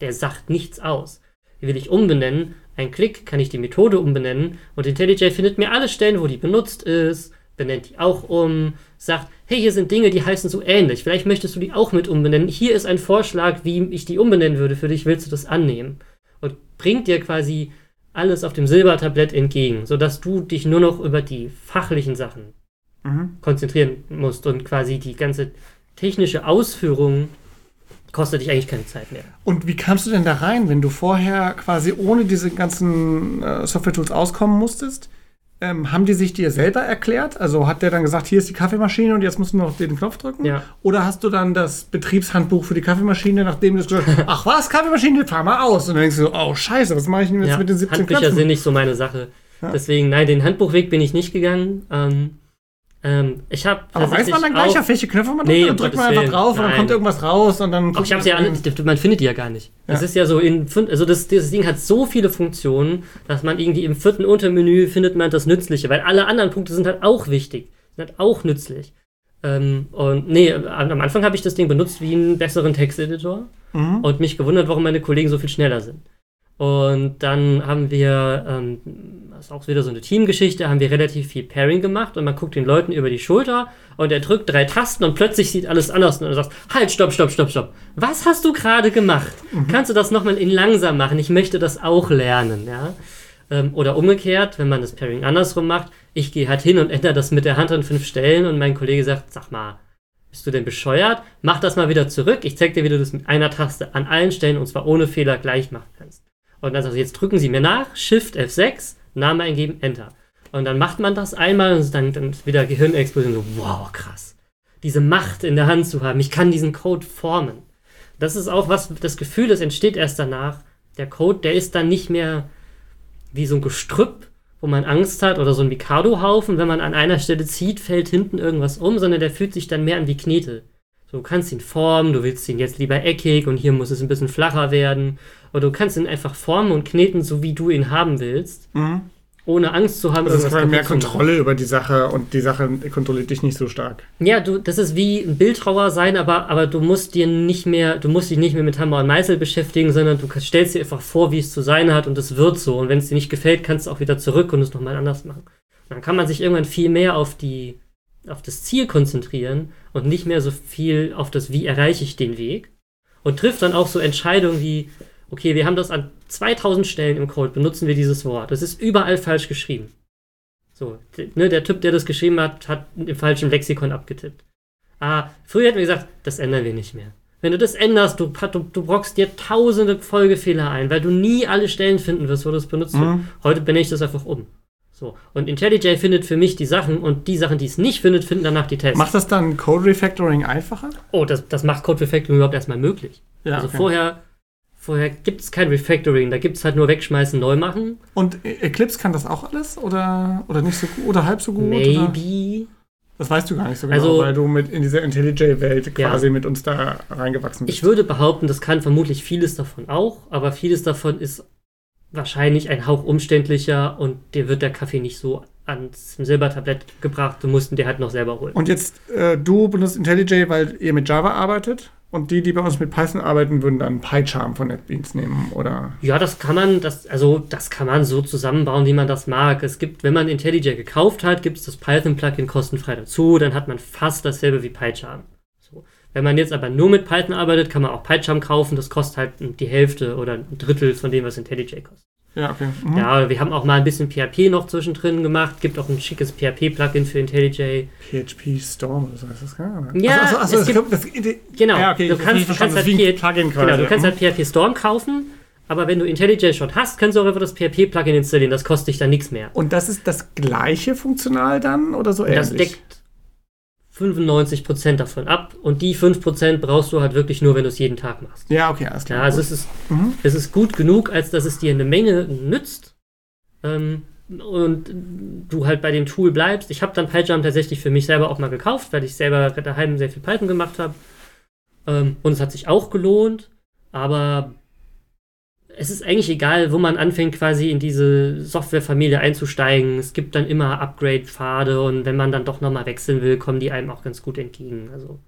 der sagt nichts aus. Die will ich umbenennen. Ein Klick kann ich die Methode umbenennen und IntelliJ findet mir alle Stellen, wo die benutzt ist, benennt die auch um, sagt, hey, hier sind Dinge, die heißen so ähnlich. Vielleicht möchtest du die auch mit umbenennen. Hier ist ein Vorschlag, wie ich die umbenennen würde für dich. Willst du das annehmen? Und bringt dir quasi alles auf dem Silbertablett entgegen, sodass du dich nur noch über die fachlichen Sachen Mhm. konzentrieren musst und quasi die ganze technische Ausführung kostet dich eigentlich keine Zeit mehr. Und wie kamst du denn da rein, wenn du vorher quasi ohne diese ganzen äh, Software-Tools auskommen musstest? Ähm, haben die sich dir selber erklärt? Also hat der dann gesagt, hier ist die Kaffeemaschine und jetzt musst du noch den Knopf drücken? Ja. Oder hast du dann das Betriebshandbuch für die Kaffeemaschine, nachdem du gesagt hast, ach was, Kaffeemaschine, fahr mal aus. Und dann denkst du, oh scheiße, was mache ich denn jetzt Ja, mit den 17 Handbücher Knöpfen? sind nicht so meine Sache. Ja. Deswegen, nein, den Handbuchweg bin ich nicht gegangen. Ähm, ähm, ich habe Aber weiß man dann gleich, auf welche Knöpfe man drückt? Nee, Oder um drückt man einfach drauf und dann Nein. kommt irgendwas raus und dann. Ach, ich hab's ja alle, man findet die ja gar nicht. Das Ja. ist ja so in, also das, dieses Ding hat so viele Funktionen, dass man irgendwie im vierten Untermenü findet man das Nützliche, weil alle anderen Punkte sind halt auch wichtig, sind halt auch nützlich. Ähm, und nee, am am Anfang habe ich das Ding benutzt wie einen besseren Texteditor Mhm. und mich gewundert, warum meine Kollegen so viel schneller sind. Und dann haben wir, ähm, das ist auch wieder so eine Teamgeschichte, haben wir relativ viel Pairing gemacht und man guckt den Leuten über die Schulter und er drückt drei Tasten und plötzlich sieht alles anders und du sagst, halt, stopp, stopp, stopp, stopp. Was hast du gerade gemacht? Kannst du das nochmal in langsam machen? Ich möchte das auch lernen, ja. Ähm, oder umgekehrt, wenn man das Pairing andersrum macht, ich gehe halt hin und ändere das mit der Hand an fünf Stellen und mein Kollege sagt, sag mal, bist du denn bescheuert? Mach das mal wieder zurück. Ich zeig dir, wie du das mit einer Taste an allen Stellen und zwar ohne Fehler gleich machen kannst. Und dann sagst du, jetzt drücken Sie mir nach, Shift F6, Name eingeben, Enter. Und dann macht man das einmal und dann, dann wieder Gehirnexplosion, so, wow, krass. Diese Macht in der Hand zu haben, ich kann diesen Code formen. Das ist auch was, das Gefühl, das entsteht erst danach. Der Code, der ist dann nicht mehr wie so ein Gestrüpp, wo man Angst hat, oder so ein Mikado-Haufen, wenn man an einer Stelle zieht, fällt hinten irgendwas um, sondern der fühlt sich dann mehr an wie Knete. So, du kannst ihn formen, du willst ihn jetzt lieber eckig und hier muss es ein bisschen flacher werden. Oder du kannst ihn einfach formen und kneten, so wie du ihn haben willst, Mhm. ohne Angst zu haben, Das ist mehr. Kontrolle über die Sache und die Sache kontrolliert dich nicht so stark. Ja, du, das ist wie ein Bildhauer sein, aber, aber du musst dir nicht mehr, du musst dich nicht mehr mit Hammer und Meißel beschäftigen, sondern du stellst dir einfach vor, wie es zu sein hat und es wird so. Und wenn es dir nicht gefällt, kannst du auch wieder zurück und es nochmal anders machen. Dann kann man sich irgendwann viel mehr auf die, auf das Ziel konzentrieren und nicht mehr so viel auf das, wie erreiche ich den Weg. Und trifft dann auch so Entscheidungen wie, okay, wir haben das an 2000 Stellen im Code, benutzen wir dieses Wort. Das ist überall falsch geschrieben. So, ne, der Typ, der das geschrieben hat, hat im falschen Lexikon abgetippt. Ah, früher hätten wir gesagt, das ändern wir nicht mehr. Wenn du das änderst, du, du, du brockst dir tausende Folgefehler ein, weil du nie alle Stellen finden wirst, wo das benutzt wird. Mhm. Heute benenne ich das einfach um. So. Und IntelliJ findet für mich die Sachen und die Sachen, die es nicht findet, finden danach die Tests. Macht das dann Code Refactoring einfacher? oh, das, das macht Code Refactoring überhaupt erstmal möglich. Ja, also okay. vorher, vorher gibt es kein Refactoring, da gibt es halt nur wegschmeißen, neu machen. Und Eclipse kann das auch alles oder, oder nicht so gut oder halb so gut? Maybe. Oder? Das weißt du gar nicht so genau, also, weil du mit in dieser IntelliJ-Welt quasi ja. mit uns da reingewachsen bist. Ich würde behaupten, das kann vermutlich vieles davon auch, aber vieles davon ist wahrscheinlich ein Hauch umständlicher und dir wird der Kaffee nicht so ans Silbertablett gebracht. Du musst ihn dir halt noch selber holen. Und jetzt, äh, du benutzt IntelliJ, weil ihr mit Java arbeitet? Und die, die bei uns mit Python arbeiten, würden dann PyCharm von NetBeans nehmen, oder? Ja, das kann man, das, also das kann man so zusammenbauen, wie man das mag. Es gibt, wenn man IntelliJ gekauft hat, gibt es das Python-Plugin kostenfrei dazu, dann hat man fast dasselbe wie PyCharm. So. Wenn man jetzt aber nur mit Python arbeitet, kann man auch PyCharm kaufen, das kostet halt die Hälfte oder ein Drittel von dem, was IntelliJ kostet. Ja, okay. Mhm. Ja, wir haben auch mal ein bisschen PHP noch zwischendrin gemacht. Gibt auch ein schickes PHP-Plugin für IntelliJ. PHP Storm, so heißt das gar nicht. Ja, also, also, also, das, das, genau. Ja, okay, du kannst, du kannst halt Plugin genau, du kannst halt PHP Storm kaufen. Aber wenn du IntelliJ schon hast, kannst du auch einfach das PHP-Plugin installieren. Das kostet dich dann nichts mehr. Und das ist das gleiche funktional dann oder so ähnlich? Das deckt 95% davon ab und die 5% brauchst du halt wirklich nur, wenn du es jeden Tag machst. Ja, okay, alles klar. Ja, also es ist, mhm. es ist gut genug, als dass es dir eine Menge nützt ähm, und du halt bei dem Tool bleibst. Ich habe dann PyJam tatsächlich für mich selber auch mal gekauft, weil ich selber daheim sehr viel Python gemacht habe ähm, und es hat sich auch gelohnt, aber es ist eigentlich egal, wo man anfängt, quasi in diese Softwarefamilie einzusteigen. Es gibt dann immer Upgrade-Pfade und wenn man dann doch nochmal wechseln will, kommen die einem auch ganz gut entgegen. Also.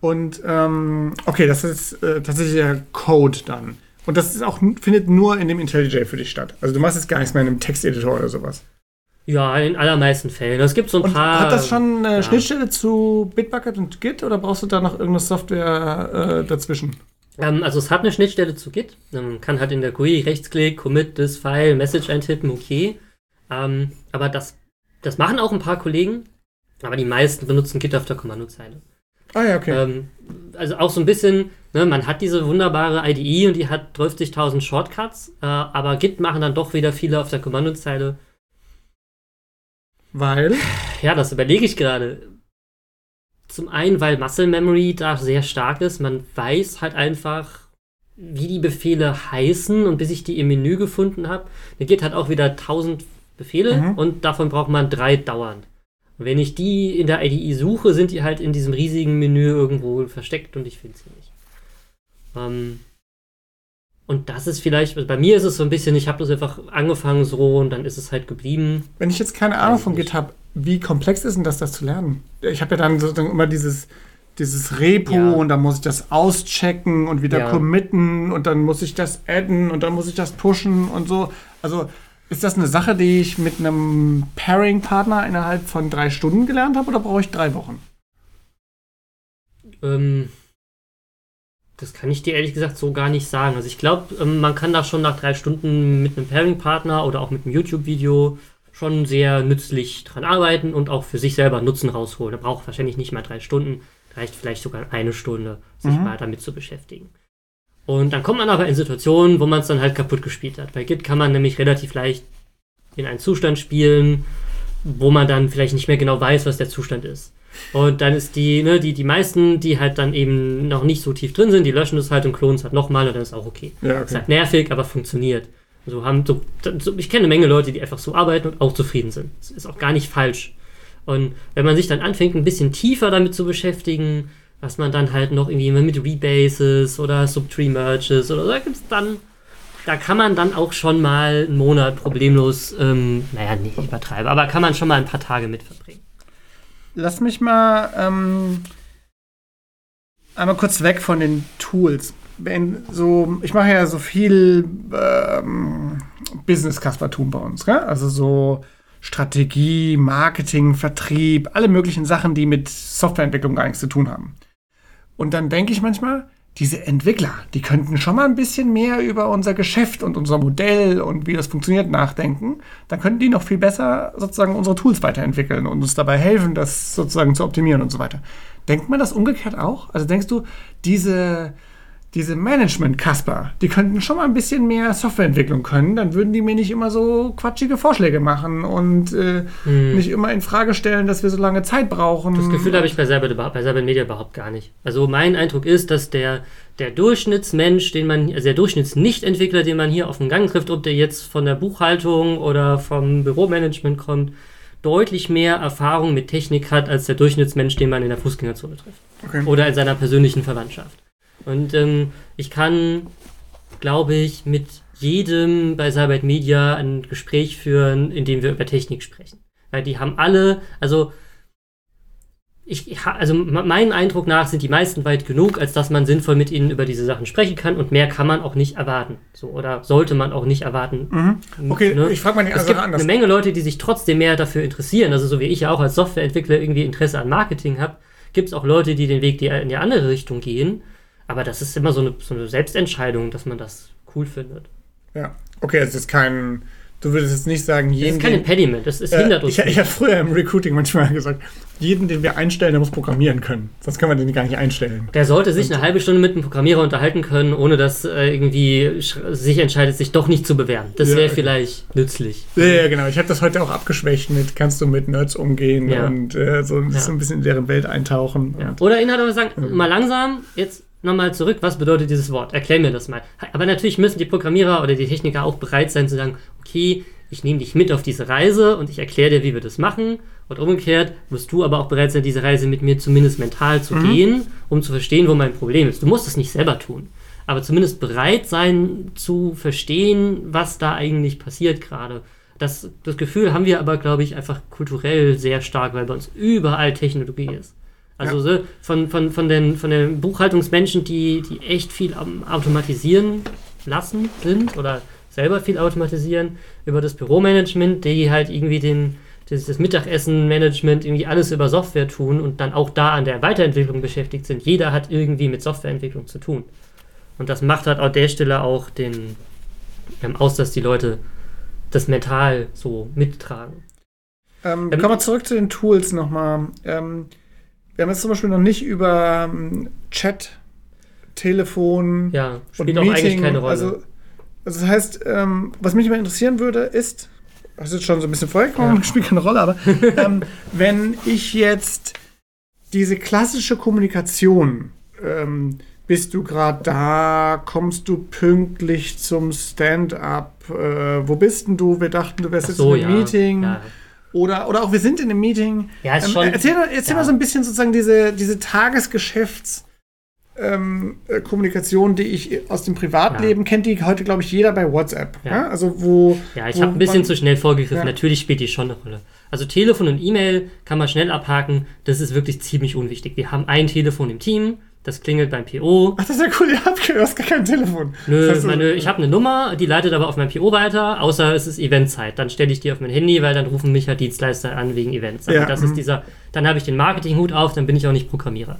Und ähm, okay, das ist äh, tatsächlich der Code dann. Und das ist auch, findet nur in dem IntelliJ für dich statt. Also du machst jetzt gar nichts mehr in einem Texteditor oder sowas. Ja, in allermeisten Fällen. Es gibt so ein und paar. Hat das schon eine ja. Schnittstelle zu Bitbucket und Git oder brauchst du da noch irgendeine Software äh, dazwischen? Ähm, also es hat eine Schnittstelle zu Git. Man kann halt in der GUI Rechtsklick, Commit, this File, Message eintippen, okay. Ähm, aber das, das machen auch ein paar Kollegen, aber die meisten benutzen Git auf der Kommandozeile. Ah ja, okay. Ähm, also auch so ein bisschen, ne, man hat diese wunderbare IDE und die hat 30.000 Shortcuts, äh, aber Git machen dann doch wieder viele auf der Kommandozeile. Weil? Ja, das überlege ich gerade. Zum einen, weil Muscle Memory da sehr stark ist. Man weiß halt einfach, wie die Befehle heißen und bis ich die im Menü gefunden habe. Mir geht halt auch wieder 1000 Befehle mhm. und davon braucht man drei dauernd. Und wenn ich die in der IDE suche, sind die halt in diesem riesigen Menü irgendwo versteckt und ich finde sie nicht. Ähm, und das ist vielleicht, also bei mir ist es so ein bisschen, ich habe das einfach angefangen so und dann ist es halt geblieben. Wenn ich jetzt keine Ahnung von Git habe, wie komplex ist denn das, das zu lernen? Ich habe ja dann sozusagen immer dieses, dieses Repo ja. und dann muss ich das auschecken und wieder ja. committen und dann muss ich das adden und dann muss ich das pushen und so. Also ist das eine Sache, die ich mit einem Pairing-Partner innerhalb von drei Stunden gelernt habe oder brauche ich drei Wochen? Ähm, das kann ich dir ehrlich gesagt so gar nicht sagen. Also ich glaube, ähm, man kann da schon nach drei Stunden mit einem Pairing-Partner oder auch mit einem YouTube-Video schon sehr nützlich dran arbeiten und auch für sich selber Nutzen rausholen. Er braucht wahrscheinlich nicht mal drei Stunden, reicht vielleicht sogar eine Stunde, sich mhm. mal damit zu beschäftigen. Und dann kommt man aber in Situationen, wo man es dann halt kaputt gespielt hat. Bei Git kann man nämlich relativ leicht in einen Zustand spielen, wo man dann vielleicht nicht mehr genau weiß, was der Zustand ist. Und dann ist die, ne, die, die meisten, die halt dann eben noch nicht so tief drin sind, die löschen das halt und klonen es halt nochmal und dann ist auch okay. Ja, okay. Ist halt nervig, aber funktioniert. So haben so, so, ich kenne eine Menge Leute, die einfach so arbeiten und auch zufrieden sind. Das ist auch gar nicht falsch. Und wenn man sich dann anfängt, ein bisschen tiefer damit zu beschäftigen, was man dann halt noch irgendwie mit Rebases oder Subtree Merges oder so, da gibt's dann, da kann man dann auch schon mal einen Monat problemlos, ähm, naja, nicht übertreiben, aber kann man schon mal ein paar Tage mit verbringen. Lass mich mal ähm, einmal kurz weg von den Tools wenn so, ich mache ja so viel ähm, Business-Kaspertum bei uns, gell? also so Strategie, Marketing, Vertrieb, alle möglichen Sachen, die mit Softwareentwicklung gar nichts zu tun haben. Und dann denke ich manchmal, diese Entwickler, die könnten schon mal ein bisschen mehr über unser Geschäft und unser Modell und wie das funktioniert nachdenken. Dann könnten die noch viel besser sozusagen unsere Tools weiterentwickeln und uns dabei helfen, das sozusagen zu optimieren und so weiter. Denkt man das umgekehrt auch? Also denkst du, diese diese Management-Kasper, die könnten schon mal ein bisschen mehr Softwareentwicklung können, dann würden die mir nicht immer so quatschige Vorschläge machen und äh, hm. nicht immer in Frage stellen, dass wir so lange Zeit brauchen. Das Gefühl habe ich bei Cyber, bei Cyber Media überhaupt gar nicht. Also mein Eindruck ist, dass der, der Durchschnittsmensch, den man, also der Durchschnittsnichtentwickler, den man hier auf dem Gang trifft, ob der jetzt von der Buchhaltung oder vom Büromanagement kommt, deutlich mehr Erfahrung mit Technik hat als der Durchschnittsmensch, den man in der Fußgängerzone trifft. Okay. Oder in seiner persönlichen Verwandtschaft. Und ähm, ich kann, glaube ich, mit jedem bei Cyber Media ein Gespräch führen, in dem wir über Technik sprechen. Weil die haben alle, also ich, also meinem Eindruck nach sind die meisten weit genug, als dass man sinnvoll mit ihnen über diese Sachen sprechen kann und mehr kann man auch nicht erwarten. So, oder sollte man auch nicht erwarten. Mhm. Okay, ne? ich frage mal die Es gibt anders. eine Menge Leute, die sich trotzdem mehr dafür interessieren. Also so wie ich ja auch als Softwareentwickler irgendwie Interesse an Marketing habe, gibt es auch Leute, die den Weg in die andere Richtung gehen. Aber das ist immer so eine, so eine Selbstentscheidung, dass man das cool findet. Ja, okay, es ist kein. Du würdest jetzt nicht sagen, jeden. Das ist kein Impediment, das ist, äh, hindert uns. Ich, ich habe früher im Recruiting manchmal gesagt, jeden, den wir einstellen, der muss programmieren können. Sonst können wir den gar nicht einstellen. Der sollte sich Und eine halbe Stunde mit einem Programmierer unterhalten können, ohne dass äh, irgendwie sich entscheidet, sich doch nicht zu bewerben. Das wäre okay. vielleicht nützlich. Ja, ja genau. Ich habe das heute auch abgeschwächt mit, kannst du mit Nerds umgehen ja. und äh, so, ja. so, ein bisschen in deren Welt eintauchen. Oder Inhalt aber sagen, mal langsam, jetzt nochmal zurück, was bedeutet dieses Wort? Erklär mir das mal. Aber natürlich müssen die Programmierer oder die Techniker auch bereit sein zu sagen, okay, ich nehme dich mit auf diese Reise und ich erkläre dir, wie wir das machen. Und umgekehrt musst du aber auch bereit sein, diese Reise mit mir zumindest mental zu mhm. gehen, um zu verstehen, wo mein Problem ist. Du musst es nicht selber tun, aber zumindest bereit sein zu verstehen, was da eigentlich passiert gerade. Das, das Gefühl haben wir aber, glaube ich, einfach kulturell sehr stark, weil bei uns überall Technologie ist. Also ja. so von, von, von, den, von den Buchhaltungsmenschen, die, die echt viel automatisieren lassen sind oder selber viel automatisieren, über das Büromanagement, die halt irgendwie den, das, das Mittagessen-Management irgendwie alles über Software tun und dann auch da an der Weiterentwicklung beschäftigt sind. Jeder hat irgendwie mit Softwareentwicklung zu tun. Und das macht halt an der Stelle auch den ähm, aus, dass die Leute das mental so mittragen. Ähm, ähm, kommen wir zurück zu den Tools nochmal. Ähm, wir haben jetzt zum Beispiel noch nicht über ähm, Chat, Telefon ja, spielt und auch Meeting, eigentlich keine Rolle. Also, also das heißt, ähm, was mich immer interessieren würde, ist, das ist jetzt schon so ein bisschen vorgekommen, ja. spielt keine Rolle, aber ähm, wenn ich jetzt diese klassische Kommunikation, ähm, bist du gerade da, kommst du pünktlich zum Stand-up, äh, wo bist denn du? Wir dachten, du wärst so, jetzt im ja. Meeting. Ja. Oder, oder auch wir sind in einem Meeting. Ja, ist ähm, schon, erzähl erzähl ja. mal so ein bisschen sozusagen diese, diese Tagesgeschäfts- ähm, äh, Kommunikation, die ich aus dem Privatleben ja. kennt, die heute, glaube ich, jeder bei WhatsApp. Ja. ja? Also wo. Ja, ich habe ein bisschen zu schnell vorgegriffen. Ja. Natürlich spielt die schon eine Rolle. Also Telefon und E-Mail kann man schnell abhaken. Das ist wirklich ziemlich unwichtig. Wir haben ein Telefon im Team. Das klingelt beim PO. Ach, das ist ja cool, ihr habt du hast gar kein Telefon. Nö, das heißt, meine, ich habe eine Nummer, die leitet aber auf mein PO weiter, außer es ist Eventzeit. Dann stelle ich die auf mein Handy, weil dann rufen mich halt Dienstleister an wegen Events. Also ja, das ist mhm. dieser, dann habe ich den Marketinghut auf, dann bin ich auch nicht Programmierer.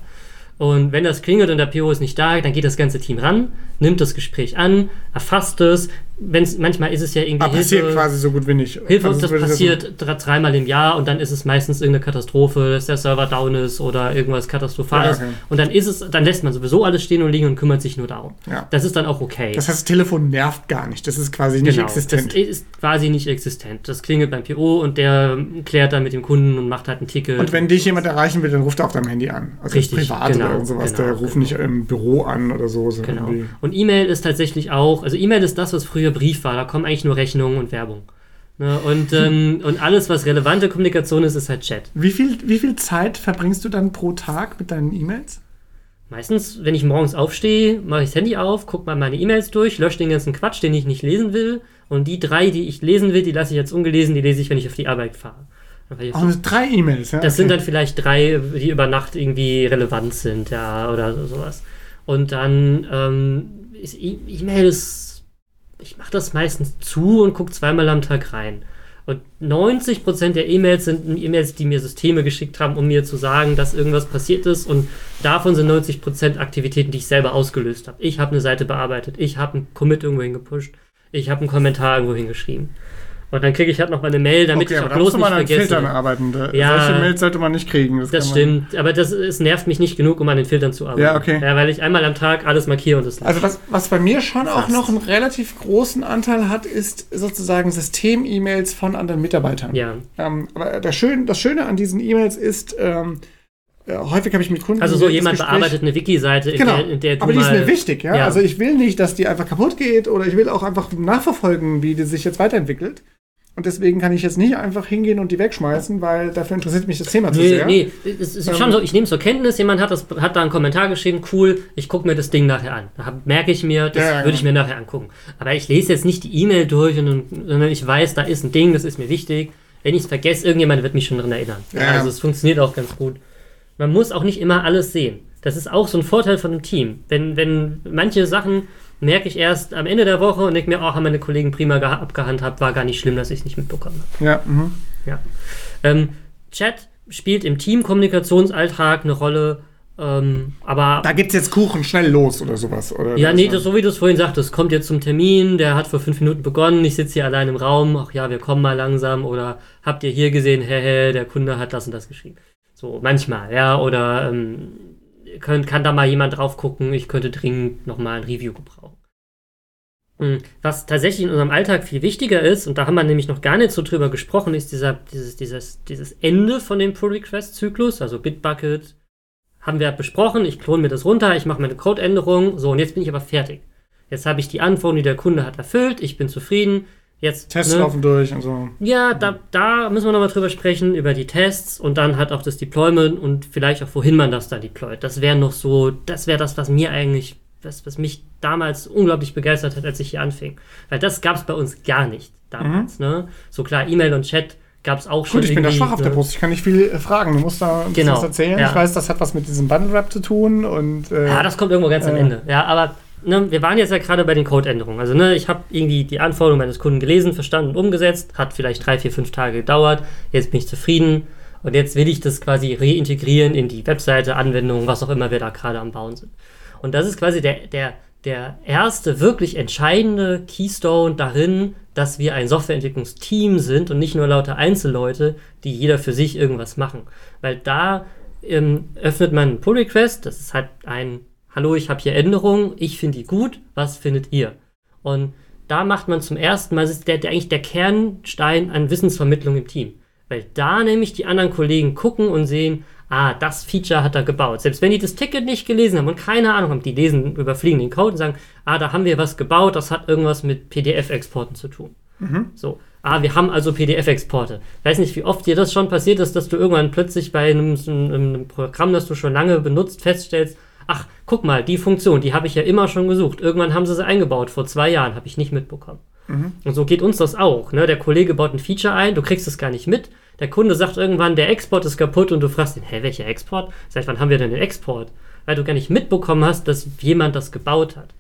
Und wenn das klingelt und der PO ist nicht da, dann geht das ganze Team ran, nimmt das Gespräch an, erfasst es. Wenn's, manchmal ist es ja irgendwie. Aber ah, passiert Hilfe, quasi so gut wie nicht. Hilfe, also das passiert das dreimal im Jahr und dann ist es meistens irgendeine Katastrophe, dass der Server down ist oder irgendwas Katastrophales. Ja, okay. Und dann ist es, dann lässt man sowieso alles stehen und liegen und kümmert sich nur darum. Ja. Das ist dann auch okay. Das heißt, das Telefon nervt gar nicht. Das ist quasi nicht genau, existent. Das ist quasi nicht existent. Das klingelt beim PO und der klärt dann mit dem Kunden und macht halt ein Ticket. Und wenn dich jemand erreichen will, dann ruft er auf deinem Handy an. Also Richtig, privat genau, oder irgendwas. Genau, der ruft genau. nicht im Büro an oder so. so genau. Und E-Mail ist tatsächlich auch, also E-Mail ist das, was früher Brief war. Da kommen eigentlich nur Rechnungen und Werbung. Ne? Und, ähm, und alles, was relevante Kommunikation ist, ist halt Chat. Wie viel, wie viel Zeit verbringst du dann pro Tag mit deinen E-Mails? Meistens, wenn ich morgens aufstehe, mache ich das Handy auf, gucke mal meine E-Mails durch, lösche den ganzen Quatsch, den ich nicht lesen will. Und die drei, die ich lesen will, die lasse ich jetzt ungelesen, die lese ich, wenn ich auf die Arbeit fahre. Oh, drei E-Mails, ja? Das okay. sind dann vielleicht drei, die über Nacht irgendwie relevant sind, ja, oder sowas. Und dann ähm, ist E-Mail ist ich mache das meistens zu und gucke zweimal am Tag rein. Und 90% der E-Mails sind E-Mails, die mir Systeme geschickt haben, um mir zu sagen, dass irgendwas passiert ist. Und davon sind 90% Aktivitäten, die ich selber ausgelöst habe. Ich habe eine Seite bearbeitet, ich habe einen Commit irgendwo hingepusht, ich habe einen Kommentar irgendwo hingeschrieben. Und dann kriege ich halt noch mal eine Mail, damit okay, ich auch bloß man nicht vergesse. Filtern arbeiten. Da- Ja. Solche Mails sollte man nicht kriegen. Das man- stimmt, aber das, es nervt mich nicht genug, um an den Filtern zu arbeiten. Ja, okay. Ja, weil ich einmal am Tag alles markiere und das Also was, was bei mir schon auch Fast. noch einen relativ großen Anteil hat, ist sozusagen System-E-Mails von anderen Mitarbeitern. ja. Ähm, aber der Schön, das Schöne an diesen E-Mails ist, ähm, äh, häufig habe ich mit Kunden. Also so das jemand Gespräch- bearbeitet eine Wiki-Seite, in, Genau, der, in der du aber die ist mir wichtig, ja? Ja. Also ich will nicht, dass die einfach kaputt geht oder ich will auch einfach nachverfolgen, wie die sich jetzt weiterentwickelt. Und deswegen kann ich jetzt nicht einfach hingehen und die wegschmeißen, weil dafür interessiert mich das Thema zu Nee, sehr. nee, es ist Ähm, schon so, ich nehme es zur Kenntnis, jemand hat, das, hat da einen Kommentar geschrieben, cool, ich gucke mir das Ding nachher an. Da merke ich mir, das Ja, würde ich genau. mir nachher angucken. Aber ich lese jetzt nicht die E-Mail durch, und, sondern ich weiß, da ist ein Ding, das ist mir wichtig. Wenn ich es vergesse, irgendjemand wird mich schon daran erinnern. Ja. Also es funktioniert auch ganz gut. Man muss auch nicht immer alles sehen. Das ist auch so ein Vorteil von einem Team. Wenn, wenn manche Sachen merke ich erst am Ende der Woche und denke mir, oh, haben meine Kollegen prima geha- abgehandhabt, war gar nicht schlimm, dass ich es nicht mitbekommen habe. Ja, mhm. Ja. Ähm, Chat spielt im Teamkommunikationsalltag eine Rolle, ähm, aber Da gibt's jetzt Kuchen schnell los oder sowas. Oder ja, nee, das, so wie du es vorhin sagtest, kommt jetzt zum Termin, der hat vor fünf Minuten begonnen, ich sitze hier allein im Raum, ach ja, wir kommen mal langsam oder habt ihr hier gesehen, hehe, der Kunde hat das und das geschrieben. So, manchmal, ja, oder ähm, könnt, kann da mal jemand drauf gucken, ich könnte dringend nochmal ein Review gebrauchen. Mm, Was tatsächlich in unserem Alltag viel wichtiger ist, und da haben wir nämlich noch gar nicht so drüber gesprochen, ist dieser, dieses, dieses, dieses Ende von dem Pull-Request-Zyklus, also Bitbucket, haben wir besprochen, ich klone mir das runter, ich mache meine Codeänderung, so, und jetzt bin ich aber fertig. Jetzt habe ich die Anforderungen, die der Kunde hat, erfüllt, ich bin zufrieden. Jetzt, Tests ne, laufen durch und so. ja, da, da müssen wir nochmal drüber sprechen, über die Tests und dann halt auch das Deployment und vielleicht auch, wohin man das dann deployt. Das wäre noch so, das wäre das, was mir eigentlich, was, was mich damals unglaublich begeistert hat, als ich hier anfing. Weil das gab es bei uns gar nicht damals. Ne? So klar, E-Mail und Chat gab es auch schon. Mhm. Gut, ich bin da schwach auf der ne? Brust. Ich kann nicht viel äh, fragen. Du musst da ein Genau, was erzählen. ja. Ich weiß, das hat was mit diesem Bundle Wrap zu tun und äh, Ja, das kommt irgendwo ganz am Äh. Ende. Ja, aber ne, wir waren jetzt ja gerade bei den Codeänderungen. Also, ne, ich habe irgendwie die Anforderungen meines Kunden gelesen, verstanden und umgesetzt. Hat vielleicht drei, vier, fünf Tage gedauert. Jetzt bin ich zufrieden. Und jetzt will ich das quasi reintegrieren in die Webseite, Anwendung, was auch immer wir da gerade am Bauen sind. Und das ist quasi der, der, der erste wirklich entscheidende Keystone darin, dass wir ein Softwareentwicklungsteam sind und nicht nur lauter Einzelleute, die jeder für sich irgendwas machen. Weil da ähm, öffnet man einen Pull-Request, das ist halt ein Hallo, ich habe hier Änderungen, ich finde die gut, was findet ihr? Und da macht man zum ersten Mal, das ist der, der eigentlich der Kernstein an Wissensvermittlung im Team. Weil da nämlich die anderen Kollegen gucken und sehen, ah, das Feature hat er gebaut. Selbst wenn die das Ticket nicht gelesen haben und keine Ahnung haben, die lesen, überfliegen den Code und sagen, ah, da haben wir was gebaut, das hat irgendwas mit PDF-Exporten zu tun. So, ah, wir haben also PDF-Exporte. Weiß nicht, wie oft dir das schon passiert ist, dass du irgendwann plötzlich bei einem, einem Programm, das du schon lange benutzt, feststellst, ach, guck mal, die Funktion, die habe ich ja immer schon gesucht. Irgendwann haben sie sie eingebaut, vor zwei Jahren, habe ich nicht mitbekommen. Und so geht uns das auch. Ne? Der Kollege baut ein Feature ein, du kriegst es gar nicht mit. Der Kunde sagt irgendwann, der Export ist kaputt und du fragst ihn, hä, welcher Export? Seit wann haben wir denn den Export? Weil du gar nicht mitbekommen hast, dass jemand das gebaut hat.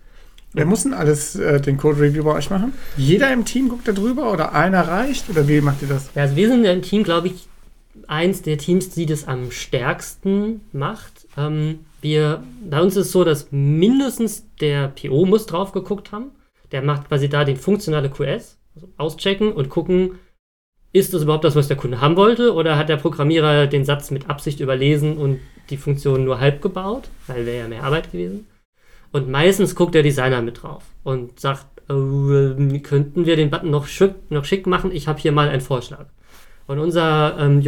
wer muss denn alles äh, den Code-Review bei euch machen? Jeder im Team guckt da drüber oder einer reicht? Oder wie macht ihr das? Ja, also wir sind ja im Team, glaube ich, eins der Teams, die das am stärksten macht. Ähm, wir, bei uns ist es so, dass mindestens der PO muss drauf geguckt haben. Der macht quasi da den funktionale QS, also auschecken und gucken, ist das überhaupt das, was der Kunde haben wollte, oder hat der Programmierer den Satz mit Absicht überlesen und die Funktion nur halb gebaut, weil wäre ja mehr Arbeit gewesen. Und meistens guckt der Designer mit drauf und sagt, äh, könnten wir den Button noch schick, noch schick machen? Ich habe hier mal einen Vorschlag. Und unser ähm,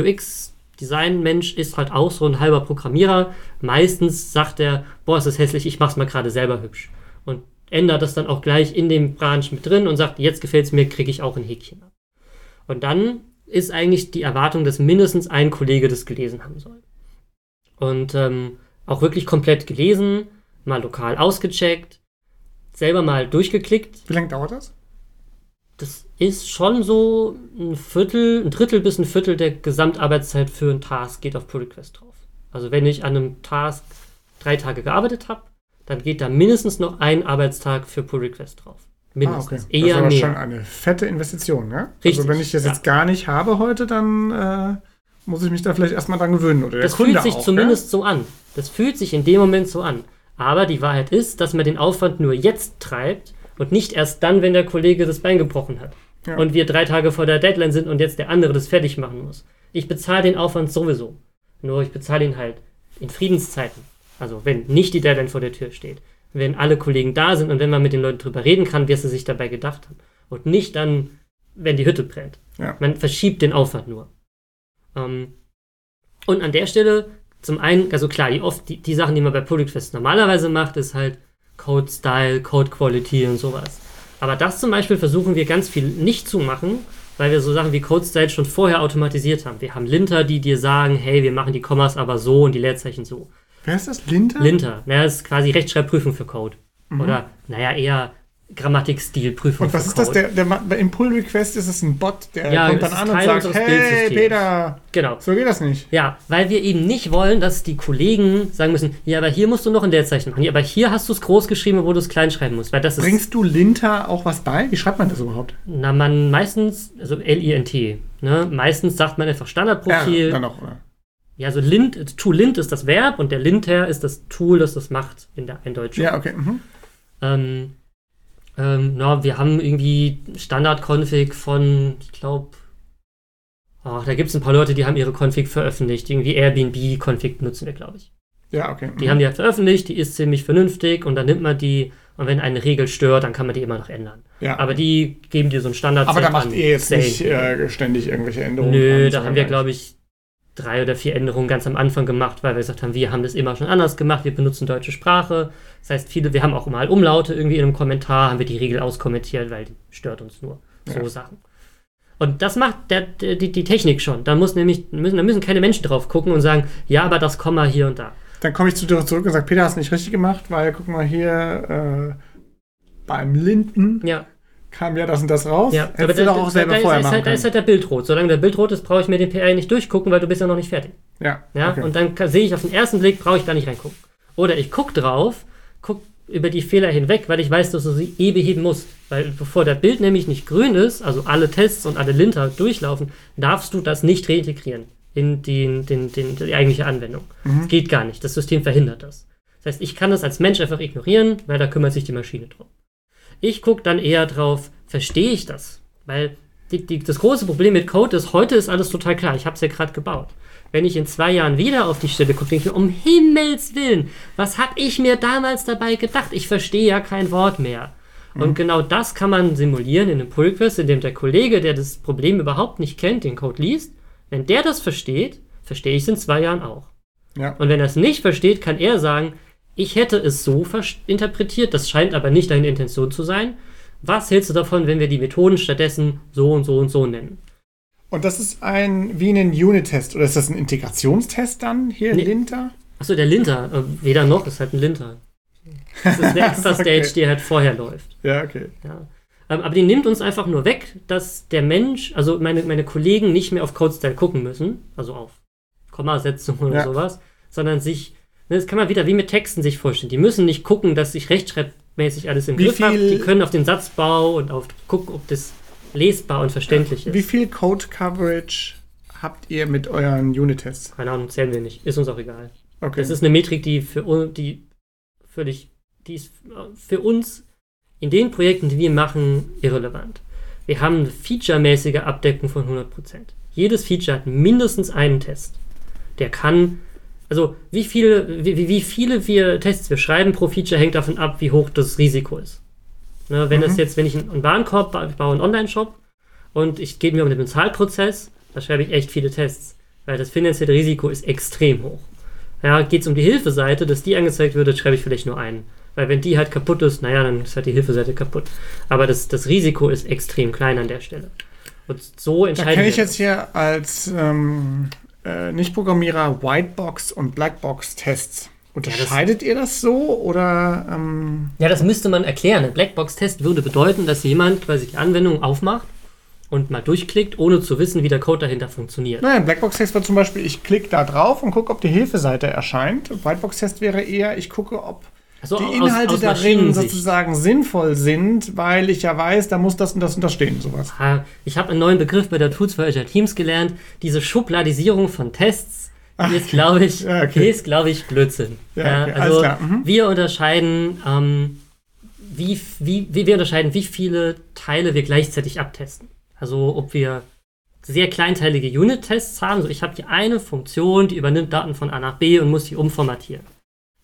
UX-Design-Mensch ist halt auch so ein halber Programmierer. Meistens sagt er, boah, ist das hässlich, ich mach's mal gerade selber hübsch. Und ändert das dann auch gleich in dem Branch mit drin und sagt, jetzt gefällt's mir, kriege ich auch ein Häkchen ab. Und dann ist eigentlich die Erwartung, dass mindestens ein Kollege das gelesen haben soll. Und ähm, auch wirklich komplett gelesen, mal lokal ausgecheckt, selber mal durchgeklickt. Wie lange dauert das? Das ist schon so ein Viertel, ein Drittel bis ein Viertel der Gesamtarbeitszeit für einen Task geht auf Pull Request drauf. Also wenn ich an einem Task drei Tage gearbeitet habe, dann geht da mindestens noch ein Arbeitstag für Pull Request drauf. Mindestens. Ah, Das ist Eher aber mehr. schon eine fette Investition, ne? Richtig, Also wenn ich das ja. jetzt gar nicht habe heute, dann äh, muss ich mich da vielleicht erstmal dran gewöhnen. Oder der Das Kunde fühlt sich auch, zumindest so an. Das fühlt sich in dem Moment so an. Aber die Wahrheit ist, dass man den Aufwand nur jetzt treibt und nicht erst dann, wenn der Kollege das Bein gebrochen hat. Ja. und wir drei Tage vor der Deadline sind und jetzt der andere das fertig machen muss. Ich bezahle den Aufwand sowieso. Nur ich bezahle ihn halt in Friedenszeiten. Also wenn nicht die Deadline vor der Tür steht. Wenn alle Kollegen da sind und wenn man mit den Leuten drüber reden kann, wie sie sich dabei gedacht haben. Und nicht dann, wenn die Hütte brennt. Ja. Man verschiebt den Aufwand nur. Ähm, und an der Stelle, zum einen, also klar, die, oft, die, die Sachen, die man bei Product Fest normalerweise macht, ist halt Code Style, Code Quality und sowas. Aber das zum Beispiel versuchen wir ganz viel nicht zu machen, weil wir so Sachen wie Code Style schon vorher automatisiert haben. Wir haben Linter, die dir sagen, hey, wir machen die Kommas aber so und die Leerzeichen so. Wer ist das? Linter? Linter, naja, das ist quasi Rechtschreibprüfung für Code. Oder, naja, eher Grammatikstilprüfung Und was ist das? Der, der, ma- im Pull Request ist es ein Bot, der Ja, kommt dann an und Teil sagt, unseres hey Bildsystems." Peter, Genau. so geht das nicht. Ja, weil wir eben nicht wollen, dass die Kollegen sagen müssen, ja, aber hier musst du noch ein Leerzeichen machen. Ja, aber hier hast du es groß geschrieben, wo du es klein schreiben musst. Weil das ist, Bringst du Linter auch was bei? Wie schreibt man das überhaupt? na, man meistens, also L-I-N-T, ne? Meistens sagt man einfach Standardprofil. Ja, dann noch, oder? Ja, so Lint, to lint ist das Verb und der Linter ist das Tool, das das macht in der Eindeutschung. Ja, okay. Mhm. Ähm, ähm, na, wir haben irgendwie Standard-Config von, ich glaube, da gibt es ein paar Leute, die haben ihre Config veröffentlicht. Irgendwie Airbnb-Config benutzen wir, glaube ich. Ja, okay. Die mhm. haben die halt veröffentlicht, die ist ziemlich vernünftig und dann nimmt man die und wenn eine Regel stört, dann kann man die immer noch ändern. ja. Aber die geben dir so einen standard Aber da macht ihr jetzt nicht äh, ständig irgendwelche Änderungen. Nö, da haben wir, glaube ich, drei oder vier Änderungen ganz am Anfang gemacht, weil wir gesagt haben, wir haben das immer schon anders gemacht, wir benutzen deutsche Sprache. Das heißt, viele, wir haben auch mal Umlaute irgendwie in einem Kommentar, haben wir die Regel auskommentiert, weil die stört uns nur. So Ja. Sachen. Und das macht der, die, die Technik schon. Da muss nämlich, müssen, da müssen keine Menschen drauf gucken und sagen, ja, aber das Komma hier und da. Dann komme ich zu dir zurück und sage, Peter, hast nicht richtig gemacht, weil guck mal hier äh, beim Linden Ja, kam ja das und das raus. ja. Hättest du doch auch selber da, ist, vorher ist machen halt, da ist halt der Bild rot. Solange der Bild rot ist, brauche ich mir den PR nicht durchgucken, weil du bist ja noch nicht fertig. Ja, Ja, okay. und dann sehe ich auf den ersten Blick, brauche ich da nicht reingucken. Oder ich gucke drauf, gucke über die Fehler hinweg, weil ich weiß, dass du sie eh beheben musst. Weil bevor der Bild nämlich nicht grün ist, also alle Tests und alle Linter durchlaufen, darfst du das nicht reintegrieren in den, den, den, die eigentliche Anwendung. Das geht gar nicht. Das System verhindert das. Das heißt, ich kann das als Mensch einfach ignorieren, weil da kümmert sich die Maschine drum. Ich gucke dann eher drauf, verstehe ich das? Weil die, die, das große Problem mit Code ist, heute ist alles total klar. Ich habe es ja gerade gebaut. Wenn ich in zwei Jahren wieder auf die Stelle gucke, denke ich mir, um Himmels Willen, was habe ich mir damals dabei gedacht? Ich verstehe ja kein Wort mehr. Und genau das kann man simulieren in einem Pull-Quiz, indem der Kollege, der das Problem überhaupt nicht kennt, den Code liest. Wenn der das versteht, verstehe ich es in zwei Jahren auch. ja. Und wenn er es nicht versteht, kann er sagen, ich hätte es so interpretiert, das scheint aber nicht deine Intention zu sein. Was hältst du davon, wenn wir die Methoden stattdessen so und so und so nennen? Und das ist ein wie ein Unit-Test oder ist das ein Integrationstest dann hier, Nee. Linter? Achso, der Linter. Äh, weder noch, ist halt ein Linter. Das ist eine extra Okay. Stage, die halt vorher läuft. Ja, okay. Ja. Ähm, aber die nimmt uns einfach nur weg, dass der Mensch, also meine, meine Kollegen nicht mehr auf Code-Style gucken müssen, also auf Kommasetzung oder Ja. sowas, sondern sich, das kann man wieder wie mit Texten sich vorstellen. Die müssen nicht gucken, dass ich rechtschreibmäßig alles im Wie Griff habe. Die können auf den Satzbau und auf gucken, ob das lesbar und verständlich ist. Wie viel Code-Coverage habt ihr mit euren Unit-Tests? Keine Ahnung, zählen wir nicht. Ist uns auch egal. Okay. Das ist eine Metrik, die für uns, die völlig, die ist für uns in den Projekten, die wir machen, irrelevant. Wir haben eine featuremäßige Abdeckung von 100%. Jedes Feature hat mindestens einen Test. Der kann, also wie viele, wie, wie- viele wir Tests wir schreiben pro Feature hängt davon ab, wie hoch das Risiko ist. Ne, wenn Mhm. es jetzt, wenn ich einen Warenkorb baue, ich baue einen Online-Shop und ich gehe mir um den Bezahlprozess, da schreibe ich echt viele Tests, weil das finanzielle Risiko ist extrem hoch. Ja, geht es um die Hilfeseite, dass die angezeigt wird, schreibe ich vielleicht nur einen. Weil wenn die halt kaputt ist, naja, dann ist halt die Hilfeseite kaputt. Aber das, das Risiko ist extrem klein an der Stelle. Und so Da entscheiden kenne ich wir jetzt hier als ähm, äh, Nicht-Programmierer Whitebox- und Blackbox-Tests. Unterscheidet ihr das so oder ähm, Ja, das müsste man erklären. Ein Blackbox-Test würde bedeuten, dass jemand quasi die Anwendung aufmacht und mal durchklickt, ohne zu wissen, wie der Code dahinter funktioniert. Naja, ein Blackbox-Test wäre zum Beispiel, ich klicke da drauf und gucke, ob die Hilfeseite erscheint. Whitebox-Test wäre eher, ich gucke, ob Also die aus- Inhalte aus darin Maschinensicht. sozusagen sinnvoll sind, weil ich ja weiß, da muss das und das und das stehen, sowas. Ah, Ich habe einen neuen Begriff bei der Tools for Agile Teams gelernt. Diese Schubladisierung von Tests, die ist, glaube ich, Ja, okay. ist, glaube ich, Blödsinn. Ja, okay, also mhm. wir unterscheiden, ähm, wie, wie, wie wir unterscheiden, wie viele Teile wir gleichzeitig abtesten. Also ob wir sehr kleinteilige Unit-Tests haben. So, ich habe hier eine Funktion, die übernimmt Daten von A nach B und muss die umformatieren.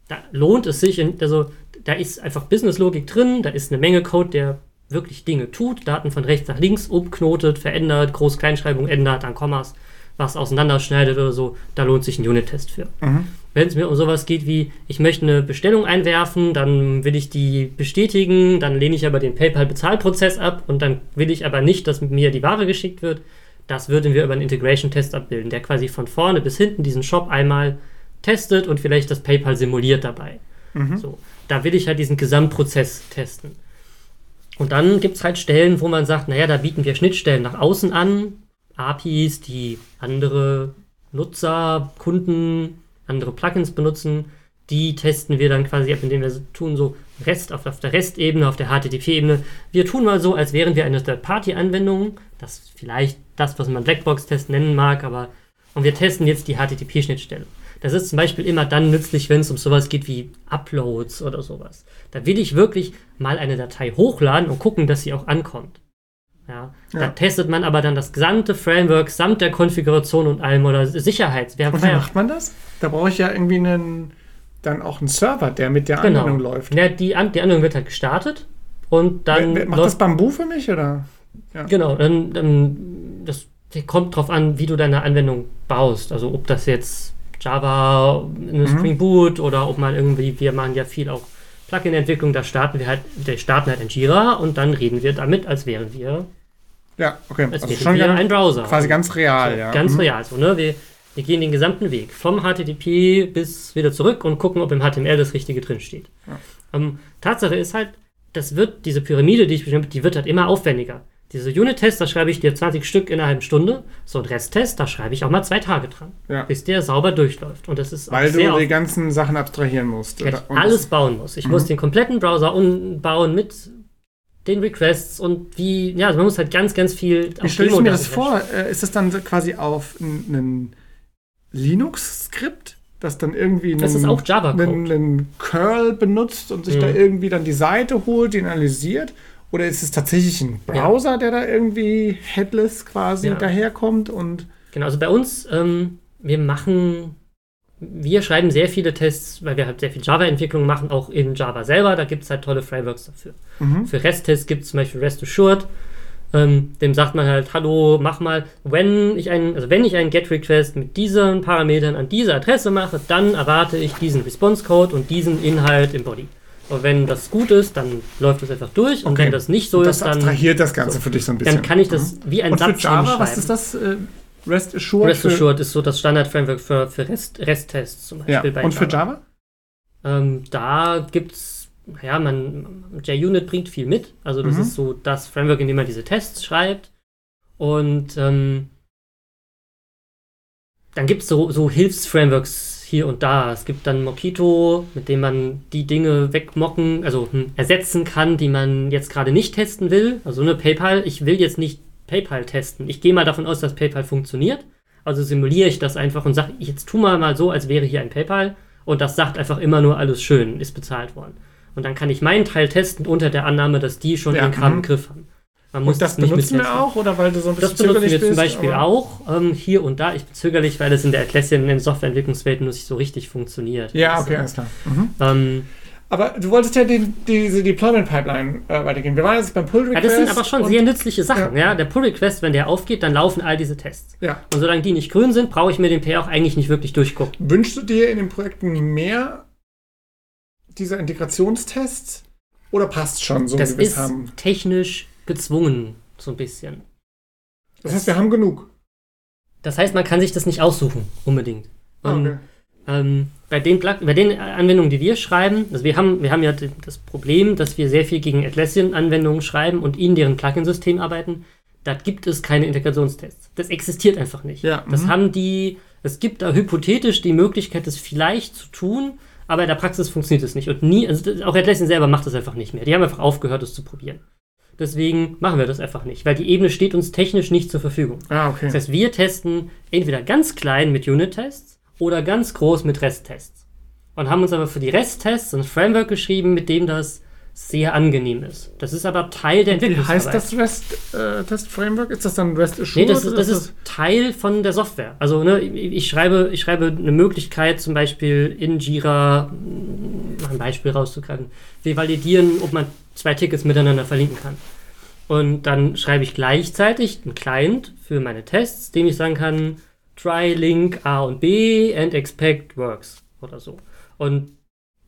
Da lohnt es sich, also da ist einfach Business-Logik drin, da ist eine Menge Code, der wirklich Dinge tut, Daten von rechts nach links umknotet, verändert, Groß-Kleinschreibung ändert, dann Kommas, was auseinanderschneidet oder so, da lohnt sich ein Unit-Test für. Mhm. Wenn es mir um sowas geht wie, ich möchte eine Bestellung einwerfen, dann will ich die bestätigen, dann lehne ich aber den PayPal-Bezahlprozess ab und dann will ich aber nicht, dass mir die Ware geschickt wird, das würden wir über einen Integration-Test abbilden, der quasi von vorne bis hinten diesen Shop einmal testet und vielleicht das PayPal simuliert dabei. Mhm. So, da will ich halt diesen Gesamtprozess testen. Und dann gibt es halt Stellen, wo man sagt, naja, da bieten wir Schnittstellen nach außen an, APIs, die andere Nutzer, Kunden, andere Plugins benutzen. Die testen wir dann quasi ab, indem wir tun so Rest auf, auf der REST-Ebene, auf der HTTP-Ebene. Wir tun mal so, als wären wir eine Third-Party-Anwendung. Das ist vielleicht das, was man Blackbox-Test nennen mag, aber und wir testen jetzt die HTTP-Schnittstelle. Das ist zum Beispiel immer dann nützlich, wenn es um sowas geht wie Uploads oder sowas. Da will ich wirklich mal eine Datei hochladen und gucken, dass sie auch ankommt. Ja, ja. Da testet man aber dann das gesamte Framework samt der Konfiguration und allem oder Sicherheits. und wie macht man das? Da brauche ich ja irgendwie einen, dann auch einen Server, der mit der genau. Anwendung läuft. Ja, die, die Anwendung wird halt gestartet und dann. Wer, wer macht das Bamboo für mich oder? Ja. Genau, dann, dann das kommt drauf an, wie du deine Anwendung baust. Also ob das jetzt Java, mhm. Spring Boot oder ob man irgendwie, wir machen ja viel auch Plugin-Entwicklung, da starten wir halt, wir starten halt in Jira und dann reden wir damit, als wären wir, ja, okay. als also wären wir ein Browser. Quasi ganz real, so, ja. Ganz mhm. real, so, ne? Wir, wir gehen den gesamten Weg vom HTTP bis wieder zurück und gucken, ob im HTML das Richtige drinsteht. Ja. Ähm, Tatsache ist halt, das wird, diese Pyramide, die ich bestimmt, die wird halt immer aufwendiger. Diese Unit-Tests, da schreibe ich dir 20 Stück in einer halben Stunde. So ein Resttest, da schreibe ich auch mal zwei Tage dran, ja. bis der sauber durchläuft. Und das ist Weil du die ganzen Sachen abstrahieren musst. Weil ich alles bauen muss. Ich mhm. muss den kompletten Browser bauen mit den Requests und wie, ja, also man muss halt ganz, ganz viel. Wie stelle ich mir das vor? Äh, ist das dann quasi auf ein Linux-Skript? das dann irgendwie einen, das ist auch Java einen, einen Curl benutzt und sich mhm. da irgendwie dann die Seite holt, die analysiert oder ist es tatsächlich ein Browser, ja. der da irgendwie headless quasi ja. daherkommt? Und genau, also bei uns, ähm, wir machen, wir schreiben sehr viele Tests, weil wir halt sehr viel Java-Entwicklung machen, auch in Java selber. Da gibt es halt tolle Frameworks dafür. Mhm. Für REST-Tests gibt es zum Beispiel REST Assured. Ähm, dem sagt man halt, hallo, mach mal, wenn ich einen, also wenn ich einen GET-Request mit diesen Parametern an diese Adresse mache, dann erwarte ich diesen Response-Code und diesen Inhalt im Body. Und wenn das gut ist, dann läuft das einfach durch. Und wenn das nicht so das ist, dann. abstrahiert das Ganze so, für dich so ein bisschen. Dann kann ich das mhm. wie ein und Satz für Java, was ist das? Äh, Rest Assured? Rest Assured ist so das Standard-Framework für, für Rest, REST-Tests zum Beispiel. Ja. Und Java. für Java? Ähm, da gibt es, ja, man, JUnit bringt viel mit. Also, das mhm. ist so das Framework, in dem man diese Tests schreibt. Und ähm, dann gibt es so, so Hilfsframeworks hier und da. Es gibt dann Mockito, mit dem man die Dinge wegmocken, also hm, ersetzen kann, die man jetzt gerade nicht testen will. Also eine PayPal, ich will jetzt nicht PayPal testen. Ich gehe mal davon aus, dass PayPal funktioniert. Also simuliere ich das einfach und sage, jetzt tu mal mal so, als wäre hier ein PayPal. Und das sagt einfach immer nur alles schön, ist bezahlt worden. Und dann kann ich meinen Teil testen unter der Annahme, dass die schon ja, den Kram im mhm. Griff haben. Man muss und das nicht benutzen wir auch, oder weil du so ein bisschen Das benutzen wir zum Beispiel auch ähm, hier und da. Ich bin zögerlich, weil es in der Atlassian in den Softwareentwicklungswelt nur nicht so richtig funktioniert. Ja, okay, alles klar. Mhm. Ähm, aber du wolltest ja die, diese Deployment-Pipeline äh, weitergehen. Wir waren jetzt beim Pull-Request. Ja, das sind aber schon sehr nützliche Sachen. Ja. ja. Der Pull-Request, wenn der aufgeht, dann laufen all diese Tests. Ja. Und solange die nicht grün sind, brauche ich mir den PR auch eigentlich nicht wirklich durchgucken. Wünschst du dir in den Projekten mehr dieser Integrationstests? Oder passt schon so, das wie wir es haben? technisch gezwungen, so ein bisschen. Das heißt, wir haben genug. Das heißt, man kann sich das nicht aussuchen, unbedingt. Ah, okay. ähm, bei, den bei den Anwendungen, die wir schreiben, also wir haben, wir haben ja das Problem, dass wir sehr viel gegen Atlassian-Anwendungen schreiben und in deren Plugin-System arbeiten. Da gibt es keine Integrationstests. Das existiert einfach nicht. Ja, das mhm. haben die, es gibt da hypothetisch die Möglichkeit, das vielleicht zu tun, aber in der Praxis funktioniert es nicht. Und nie, also auch Atlassian selber macht das einfach nicht mehr. Die haben einfach aufgehört, es zu probieren. Deswegen machen wir das einfach nicht, weil die Ebene steht uns technisch nicht zur Verfügung. Ah, okay. Das heißt, wir testen entweder ganz klein mit Unit-Tests oder ganz groß mit Rest-Tests. Und haben uns aber für die Rest-Tests ein Framework geschrieben, mit dem das sehr angenehm ist. Das ist aber Teil der Wie Entwicklungsarbeit. heißt das REST-Test-Framework? ist das dann REST Assured? Nee, das, ist- das ist Teil von der Software. Also ne, ich, schreibe, ich schreibe eine Möglichkeit, zum Beispiel in Jira mal ein Beispiel rauszugreifen. Wir validieren, ob man zwei Tickets miteinander verlinken kann. Und dann schreibe ich gleichzeitig einen Client für meine Tests, dem ich sagen kann, try link A und B and expect works oder so. Und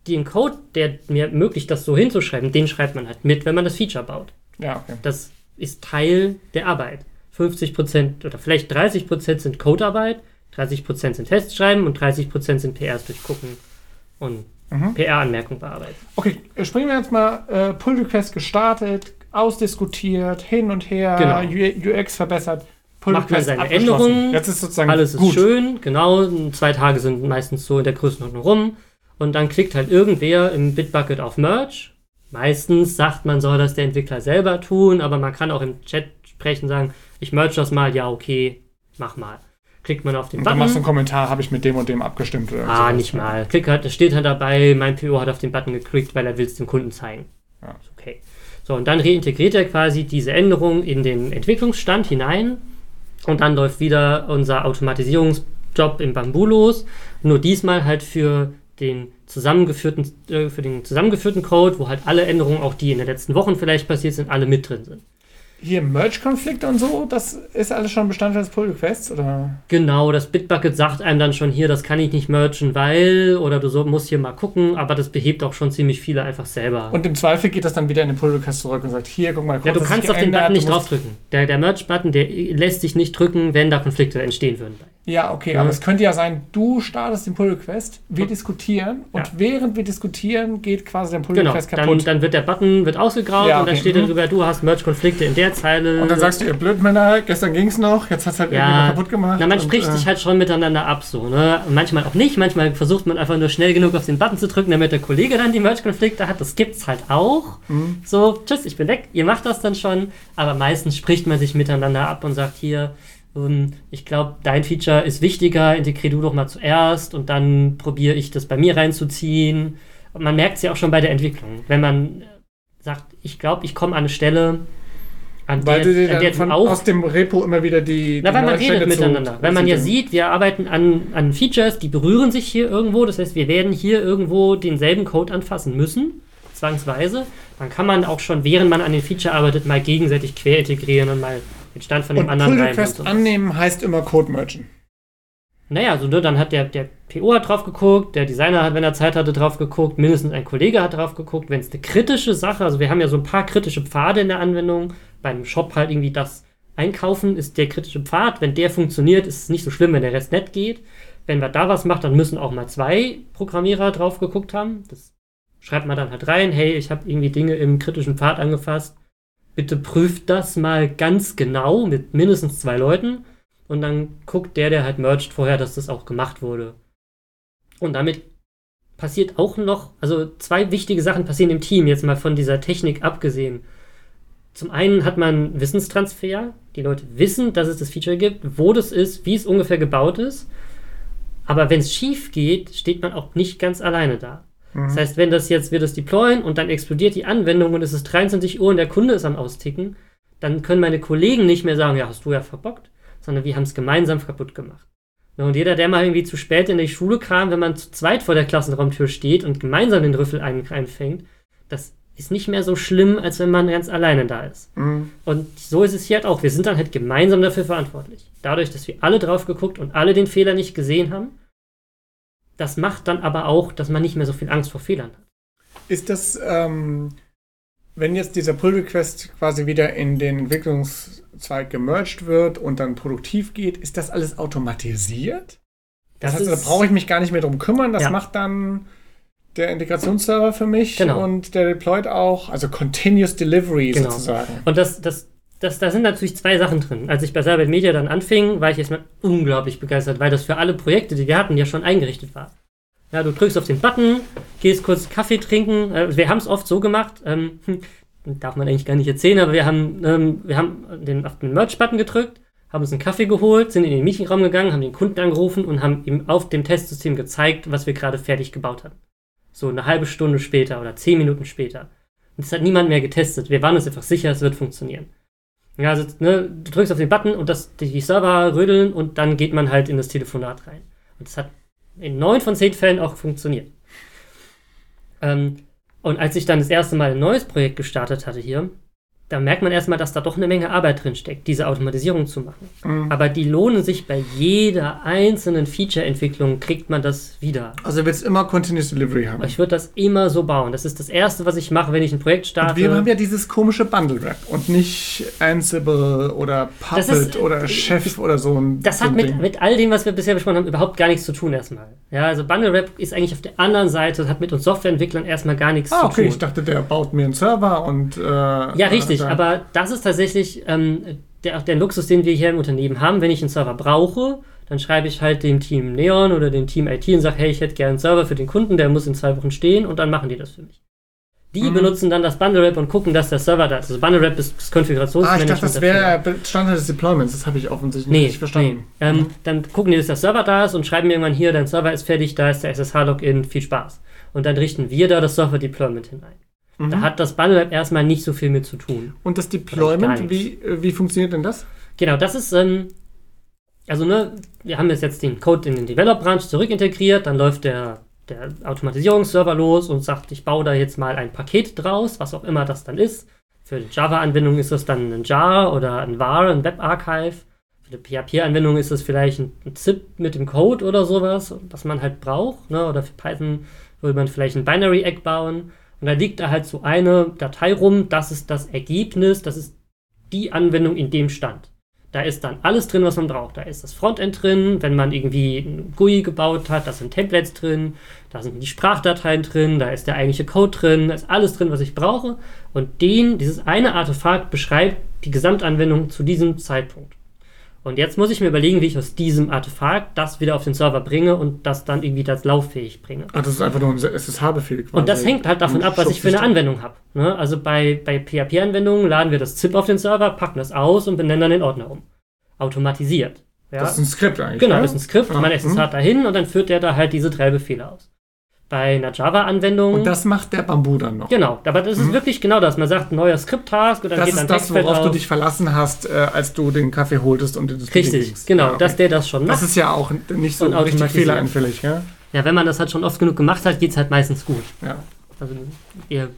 den Code, der mir ermöglicht, das so hinzuschreiben, den schreibt man halt mit, wenn man das Feature baut. Ja, okay. Das ist Teil der Arbeit. 50% oder vielleicht 30% sind Codearbeit, 30% sind Tests schreiben und 30% sind PRs durchgucken und Mhm. PR-Anmerkungen bearbeiten. Okay, äh, springen wir jetzt mal äh, Pull Request gestartet, ausdiskutiert, hin und her, Genau. UX verbessert, Pull Macht man seine. Änderungen, Jetzt ist sozusagen Alles ist gut. schön, genau. Zwei Tage sind meistens so in der Größenordnung rum. Und dann klickt halt irgendwer im Bitbucket auf Merge. Meistens sagt man, soll das der Entwickler selber tun, aber man kann auch im Chat sprechen, sagen, ich merge das mal, ja, okay, mach mal. Klickt man auf den Und dann Button. machst du einen Kommentar, habe ich mit dem und dem abgestimmt oder Ah, sowas. nicht mal. Klick halt, da steht halt dabei, mein PO hat auf den Button geklickt, weil er will es dem Kunden zeigen. Ja. Okay. So, und dann reintegriert er quasi diese Änderung in den Entwicklungsstand hinein und dann läuft wieder unser Automatisierungsjob im Bamboo los. Nur diesmal halt für den zusammengeführten, äh, für den zusammengeführten Code, wo halt alle Änderungen, auch die in den letzten Wochen vielleicht passiert sind, alle mit drin sind. Hier Merge-Konflikte und so, das ist alles schon Bestandteil des Pull Requests, oder? Genau, das Bitbucket sagt einem dann schon hier, das kann ich nicht mergen, weil, oder du so, musst hier mal gucken, aber das behebt auch schon ziemlich viele einfach selber. Und im Zweifel geht das dann wieder in den Pull Request zurück und sagt, hier, guck mal, ja, Code du kannst auf den Button nicht draufdrücken. Der, der Merge-Button, der lässt sich nicht drücken, wenn da Konflikte entstehen würden. Ja, okay, Ja. aber es könnte ja sein, du startest den Pull Request, wir Und- diskutieren und Ja. während wir diskutieren, geht quasi der Pull Genau, Request dann, kaputt. dann wird der Button wird ausgegraut Ja, und dann okay, steht mhm. da drüber, du hast Merge-Konflikte in der Zeile. und dann sagst du, ihr Blödmänner, gestern ging's noch, jetzt hat's halt Ja. irgendjemand kaputt gemacht. Na, man und, spricht äh, sich halt schon miteinander ab, so, ne? Manchmal auch nicht, manchmal versucht man einfach nur schnell genug auf den Button zu drücken, damit der Kollege dann die Merge-Konflikte hat. Das gibt's halt auch. Mhm. So, tschüss, ich bin weg, ihr macht das dann schon. Aber meistens spricht man sich miteinander ab und sagt hier, ich glaube, dein Feature ist wichtiger, integrier du doch mal zuerst und dann probiere ich das bei mir reinzuziehen. Und man merkt es ja auch schon bei der Entwicklung. Wenn man äh, sagt, ich glaube, ich komme an eine Stelle, an Weil du der, an dann der du von, auch aus dem Repo immer wieder die. na, die weil man redet zu- miteinander. Weil man ja zu- sieht, wir arbeiten an, an Features, die berühren sich hier irgendwo. Das heißt, wir werden hier irgendwo denselben Code anfassen müssen, zwangsweise. Dann kann man auch schon, während man an den Feature arbeitet, mal gegenseitig quer integrieren und mal den Stand von dem Und anderen Pull. Request annehmen heißt immer Code mergen. Naja, also ne, dann hat der, der PO hat drauf geguckt, der Designer hat, wenn er Zeit hatte, drauf geguckt, mindestens ein Kollege hat drauf geguckt. Wenn es eine kritische Sache, also wir haben ja so ein paar kritische Pfade in der Anwendung, beim Shop halt irgendwie das Einkaufen ist der kritische Pfad. Wenn der funktioniert, ist es nicht so schlimm, wenn der Rest nett geht. Wenn wir da was macht, dann müssen auch mal zwei Programmierer drauf geguckt haben. Das schreibt man dann halt rein, hey, ich habe irgendwie Dinge im kritischen Pfad angefasst. Bitte prüft das mal ganz genau mit mindestens zwei Leuten. Und dann guckt der, der halt merged vorher, dass das auch gemacht wurde. Und damit passiert auch noch, also zwei wichtige Sachen passieren im Team, jetzt mal von dieser Technik abgesehen. Zum einen hat man Wissenstransfer. Die Leute wissen, dass es das Feature gibt, wo das ist, wie es ungefähr gebaut ist. Aber wenn es schief geht, steht man auch nicht ganz alleine da. Das heißt, wenn das jetzt, wir das deployen und dann explodiert die Anwendung und es ist 23 Uhr und der Kunde ist am Austicken, dann können meine Kollegen nicht mehr sagen, ja, hast du ja verbockt, sondern wir haben es gemeinsam kaputt gemacht. Ja, Und jeder, der mal irgendwie zu spät in die Schule kam, wenn man zu zweit vor der Klassenraumtür steht und gemeinsam den Rüffel ein, einfängt, das ist nicht mehr so schlimm, als wenn man ganz alleine da ist. Mhm. Und so ist es hier halt auch. Wir sind dann halt gemeinsam dafür verantwortlich. Dadurch, dass wir alle drauf geguckt und alle den Fehler nicht gesehen haben, das macht dann aber auch, dass man nicht mehr so viel Angst vor Fehlern hat. Ist das, ähm, wenn jetzt dieser Pull Request quasi wieder in den Entwicklungszweig gemerged wird und dann produktiv geht, ist das alles automatisiert? Das, heißt, da ist- brauche ich mich gar nicht mehr drum kümmern. Das Ja. macht dann der Integrationsserver für mich Genau. und der deployt auch, also Continuous Delivery Genau. sozusagen. Und das, das, das, da sind natürlich zwei Sachen drin. Als ich bei Cyber Media dann anfing, war ich erstmal unglaublich begeistert, weil das für alle Projekte, die wir hatten, ja schon eingerichtet war. Ja, du drückst auf den Button, gehst kurz Kaffee trinken. Äh, wir haben es oft so gemacht, ähm, hm, darf man eigentlich gar nicht erzählen, aber wir haben, ähm, wir haben den, auf den Merch-Button gedrückt, haben uns einen Kaffee geholt, sind in den Meetingraum gegangen, haben den Kunden angerufen und haben ihm auf dem Testsystem gezeigt, was wir gerade fertig gebaut hatten. So eine halbe Stunde später oder zehn Minuten später. Und es hat niemand mehr getestet. Wir waren uns einfach sicher, es wird funktionieren. Ja, also ne, du drückst auf den Button und das, die Server rödeln und dann geht man halt in das Telefonat rein. Und es hat in neun von zehn Fällen auch funktioniert. Ähm, und als ich dann das erste Mal ein neues Projekt gestartet hatte hier, da merkt man erstmal, dass da doch eine Menge Arbeit drin steckt, diese Automatisierung zu machen. Mhm. Aber die lohnen sich bei jeder einzelnen Feature-Entwicklung, kriegt man das wieder. Also willst immer Continuous Delivery haben. Ich würde das immer so bauen. Das ist das Erste, was ich mache, wenn ich ein Projekt starte. Und wir haben ja dieses komische Bundle Wrap und nicht Ansible oder Puppet ist- oder Chef oder so ein. Das so hat mit, mit all dem, was wir bisher besprochen haben, überhaupt gar nichts zu tun erstmal. Ja, also Bundle Wrap ist eigentlich auf der anderen Seite, hat mit uns Softwareentwicklern erstmal gar nichts Ah, zu okay, tun. ich dachte, der baut mir einen Server und. Äh, Ja, richtig, äh, da- aber das ist tatsächlich ähm, der, der Luxus, den wir hier im Unternehmen haben. Wenn ich einen Server brauche, dann schreibe ich halt dem Team Neon oder dem Team IT und sage, hey, ich hätte gerne einen Server für den Kunden, der muss in zwei Wochen stehen und dann machen die das für mich. Die Mhm. benutzen dann das Bundle Wrap und gucken, dass der Server da ist. Also Bundle Wrap ist das Ah, ich Konfigurationsmanagement. dachte, das wäre Standard des Deployments. Das habe ich offensichtlich Nee, nicht verstanden. nee. Ähm, Dann gucken die, dass der Server da ist und schreiben mir irgendwann hier, dein Server ist fertig, da ist der SSH-Login, viel Spaß. Und dann richten wir da das Software-Deployment hinein. Mhm. Da hat das Bundle erstmal nicht so viel mit zu tun. Und das Deployment, wie, wie funktioniert denn das? Genau, das ist, ähm, also ne, wir haben jetzt, jetzt den Code in den Develop-Branch zurückintegriert, dann läuft der, der Automatisierungsserver los und sagt, ich baue da jetzt mal ein Paket draus, was auch immer das dann ist. Für die Java-Anwendung ist das dann ein Jar oder ein var, ein Web-Archive. Für die PHP-Anwendung ist es vielleicht ein, ein ZIP mit dem Code oder sowas, was man halt braucht. Ne? Oder für Python würde man vielleicht ein Binary-Egg bauen. Und da liegt da halt so eine Datei rum, das ist das Ergebnis, das ist die Anwendung in dem Stand. Da ist dann alles drin, was man braucht. Da ist das Frontend drin, wenn man irgendwie ein GUI gebaut hat, da sind Templates drin, da sind die Sprachdateien drin, da ist der eigentliche Code drin, da ist alles drin, was ich brauche. Und den, dieses eine Artefakt beschreibt die Gesamtanwendung zu diesem Zeitpunkt. Und jetzt muss ich mir überlegen, wie ich aus diesem Artefakt das wieder auf den Server bringe und das dann irgendwie das lauffähig bringe. Ah, das ist einfach nur ein SSH-Befehl quasi. Und das hängt halt davon Und ab, was ich für eine Anwendung habe. Ne? Also bei, bei PHP-Anwendungen laden wir das ZIP auf den Server, packen das aus und benennen dann den Ordner um. Automatisiert. Ja? Das ist ein Skript eigentlich. genau, ne? ist ein Skript, Ah, man SSH dahin und dann führt der da halt diese drei Befehle aus. Bei einer Java-Anwendung. Und das macht der Bamboo dann noch. Genau, aber das ist wirklich genau das. Man sagt neuer Skript-Task und dann Das geht ist dann das, Textfeld worauf du auf. dich verlassen hast, äh, als du den Kaffee holtest und das Richtig, genau, Ja, okay. dass der das schon macht. Das ist ja auch nicht so richtig fehleranfällig, ja? ja, wenn man das halt schon oft genug gemacht hat, geht es halt meistens gut. Ja. Also wir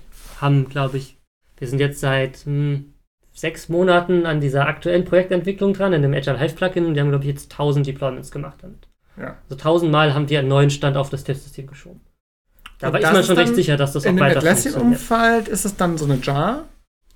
haben, glaube ich, wir sind jetzt seit hm, sechs Monaten an dieser aktuellen Projektentwicklung dran, in dem Agile Hive Plugin und wir haben, glaube ich, jetzt 1000 Deployments gemacht damit. ja. Also 1000 Mal haben wir einen neuen Stand auf das Testsystem geschoben. Da das man ist schon recht sicher, dass das auch In dem weiter funktioniert. Atlassian-Umfeld ist es dann so eine Jar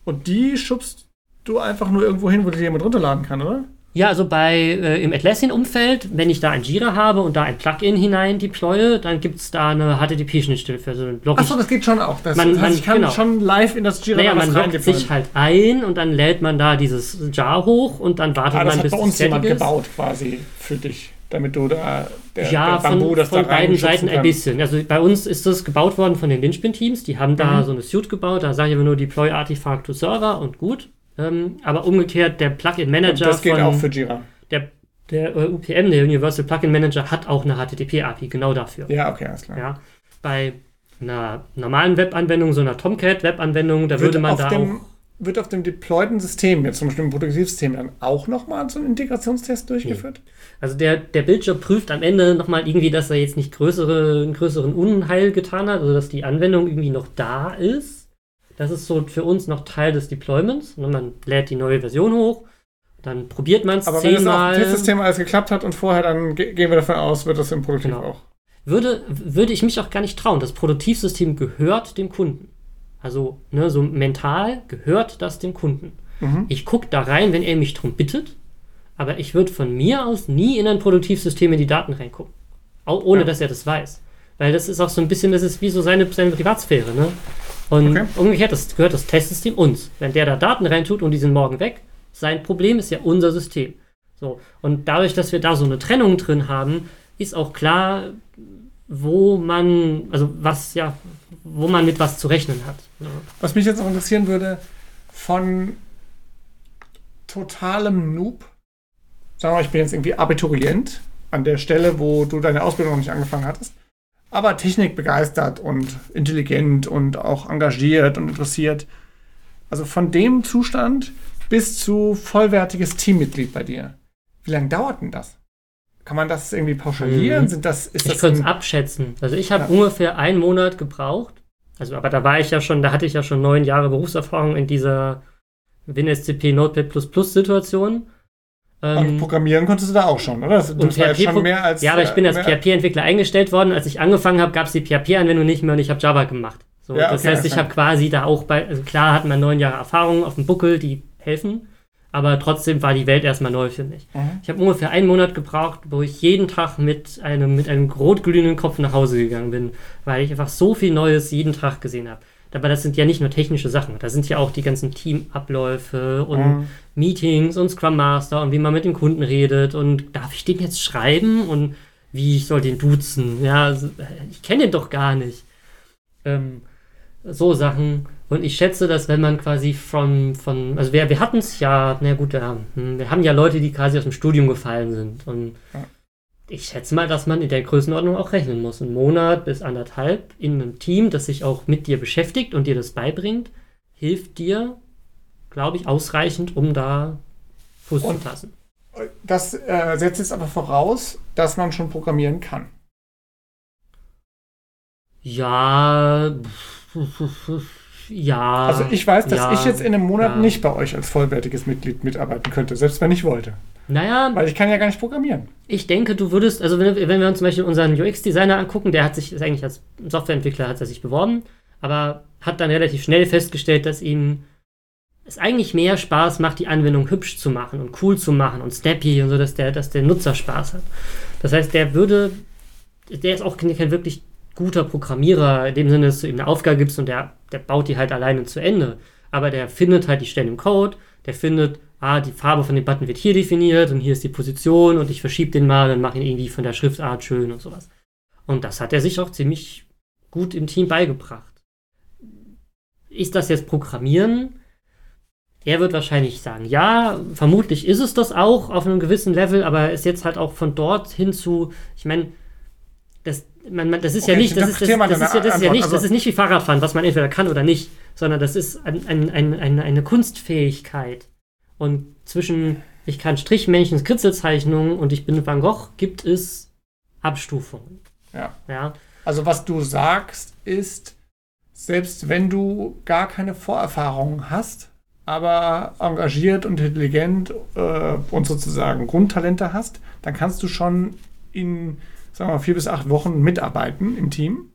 und die schubst du einfach nur irgendwo hin, wo dir jemand runterladen kann, oder? Ja, also bei äh, im Atlassian-Umfeld, wenn ich da ein Jira habe und da ein Plugin hinein deploye, dann gibt es da eine HTTP-Schnittstelle für so einen Blog. Achso, das geht schon auch. Das, Man- das heißt, man- ich kann genau. schon live in das Jira naja, man loggt sich halt ein und dann lädt man da dieses Jar hoch und dann wartet Ah, das man, hat bis bei uns es fertig jemand gebaut quasi für dich, damit du da der, ja, der Bamboo von, von beiden Seiten ein kann. bisschen. Also bei uns ist das gebaut worden von den Linchpin-Teams. Die haben da Mhm. so eine Suite gebaut. Da sage ich immer nur Deploy Artifact to Server und gut. Ähm, aber umgekehrt, der Und Plugin-Manager das geht von auch für Jira. der, der äh, UPM, der Universal Plugin Manager, hat auch eine HTTP-API genau dafür. Ja, okay, alles klar. Ja. Bei einer normalen Webanwendung, so einer Tomcat-Webanwendung, da würde man da auch. Wird auf dem deployten System, jetzt zum Beispiel im Produktivsystem, dann auch nochmal so ein Integrationstest durchgeführt? Also der, der Bildschirm prüft am Ende nochmal irgendwie, dass er jetzt nicht größere, einen größeren Unheil getan hat, also dass die Anwendung irgendwie noch da ist. Das ist so für uns noch Teil des Deployments. Ne, Man lädt die neue Version hoch, dann probiert man es Aber wenn es auf dem zehnmal. Testsystem alles geklappt hat und vorher, dann ge gehen wir davon aus, wird das im Produktiv Genau. auch. Würde, würde ich mich auch gar nicht trauen. Das Produktivsystem gehört dem Kunden. Also ne, so mental gehört das dem Kunden. Mhm. Ich gucke da rein, wenn er mich drum bittet, aber ich würde von mir aus nie in ein Produktivsystem in die Daten reingucken. Auch ohne, Ja. dass er das weiß. Weil das ist auch so ein bisschen, das ist wie so seine, seine Privatsphäre. Ne? Und Okay. umgekehrt, das gehört das Testsystem uns. Wenn der da Daten reintut und die sind morgen weg, sein Problem ist ja unser System. So. Und dadurch, dass wir da so eine Trennung drin haben, ist auch klar, wo man, also was, ja, wo man mit was zu rechnen hat. Ja. Was mich jetzt noch interessieren würde, von totalem Noob, sagen wir mal, ich bin jetzt irgendwie Abiturient an der Stelle, wo du deine Ausbildung noch nicht angefangen hattest, aber technikbegeistert und intelligent und auch engagiert und interessiert. Also von dem Zustand bis zu vollwertiges Teammitglied bei dir. Wie lange dauert denn das? Kann man das irgendwie pauschalieren? Mhm. Sind das, ist ich das könnte es abschätzen. Also ich habe Ja. ungefähr einen Monat gebraucht. Also, aber da war ich ja schon, da hatte ich ja schon neun Jahre Berufserfahrung in dieser WinSCP Notepad Situation. und Ähm, Programmieren konntest du da auch schon, oder? Das, das und jetzt PHP schon mehr als. ja, aber ich bin als äh, PHP-Entwickler eingestellt worden. Als ich angefangen habe, gab es die PHP-Anwendung nicht mehr und ich habe Java gemacht. So, Ja, das okay, heißt, ich habe quasi da auch bei, also klar hat man neun Jahre Erfahrung auf dem Buckel, die helfen, aber trotzdem war die Welt erstmal neu für mich. Mhm. Ich habe ungefähr einen Monat gebraucht, wo ich jeden Tag mit einem, mit einem rotglühenden Kopf nach Hause gegangen bin, weil ich einfach so viel Neues jeden Tag gesehen habe. Aber das sind ja nicht nur technische Sachen, da sind ja auch die ganzen Teamabläufe und Mhm. Meetings und Scrum Master und wie man mit dem Kunden redet und darf ich den jetzt schreiben und wie ich soll den duzen? Ja, also, ich kenne den doch gar nicht. Ähm, so Sachen. Und ich schätze, dass wenn man quasi von, von also wir, wir hatten es ja, na gut, ja, hm, wir haben ja Leute, die quasi aus dem Studium gefallen sind. Und Ja. ich schätze mal, dass man in der Größenordnung auch rechnen muss. Ein Monat bis anderthalb in einem Team, das sich auch mit dir beschäftigt und dir das beibringt, hilft dir, glaube ich, ausreichend, um da Fuß Und- zu fassen. Das äh, setzt jetzt aber voraus, dass man schon programmieren kann. Ja, ja. Also ich weiß, dass ja, ich jetzt in einem Monat ja. nicht bei euch als vollwertiges Mitglied mitarbeiten könnte, selbst wenn ich wollte. Naja, Weil ich kann ja gar nicht programmieren. Ich denke, du würdest, also wenn, wenn wir uns zum Beispiel unseren UX-Designer angucken, der hat sich, ist eigentlich als Softwareentwickler hat er sich beworben, aber hat dann relativ schnell festgestellt, dass ihm es eigentlich mehr Spaß macht, die Anwendung hübsch zu machen und cool zu machen und snappy und so, dass der, dass der Nutzer Spaß hat. Das heißt, der würde, der ist auch kein kein wirklich guter Programmierer, in dem Sinne, dass du ihm eine Aufgabe gibst und der, der baut die halt alleine zu Ende. Aber der findet halt die Stellen im Code, der findet, ah, die Farbe von dem Button wird hier definiert und hier ist die Position und ich verschiebe den mal und mache ihn irgendwie von der Schriftart schön und sowas. Und das hat er sich auch ziemlich gut im Team beigebracht. Ist das jetzt Programmieren? Er wird wahrscheinlich sagen, ja, vermutlich ist es das auch auf einem gewissen Level, aber ist jetzt halt auch von dort hin zu, ich meine, man, man, das ist ja Okay, nicht, das ist, das, das, ist ja, das ist ja nicht, das ist nicht wie Fahrradfahren, was man entweder kann oder nicht, sondern das ist ein, ein, ein, ein, eine Kunstfähigkeit. Und zwischen ich kann Strichmännchen, Kritzelzeichnungen und ich bin Van Gogh gibt es Abstufungen. Ja. Ja, Also was du sagst ist, selbst wenn du gar keine Vorerfahrung hast, aber engagiert und intelligent äh, und sozusagen Grundtalente hast, dann kannst du schon in, sagen wir mal, vier bis acht Wochen mitarbeiten im Team.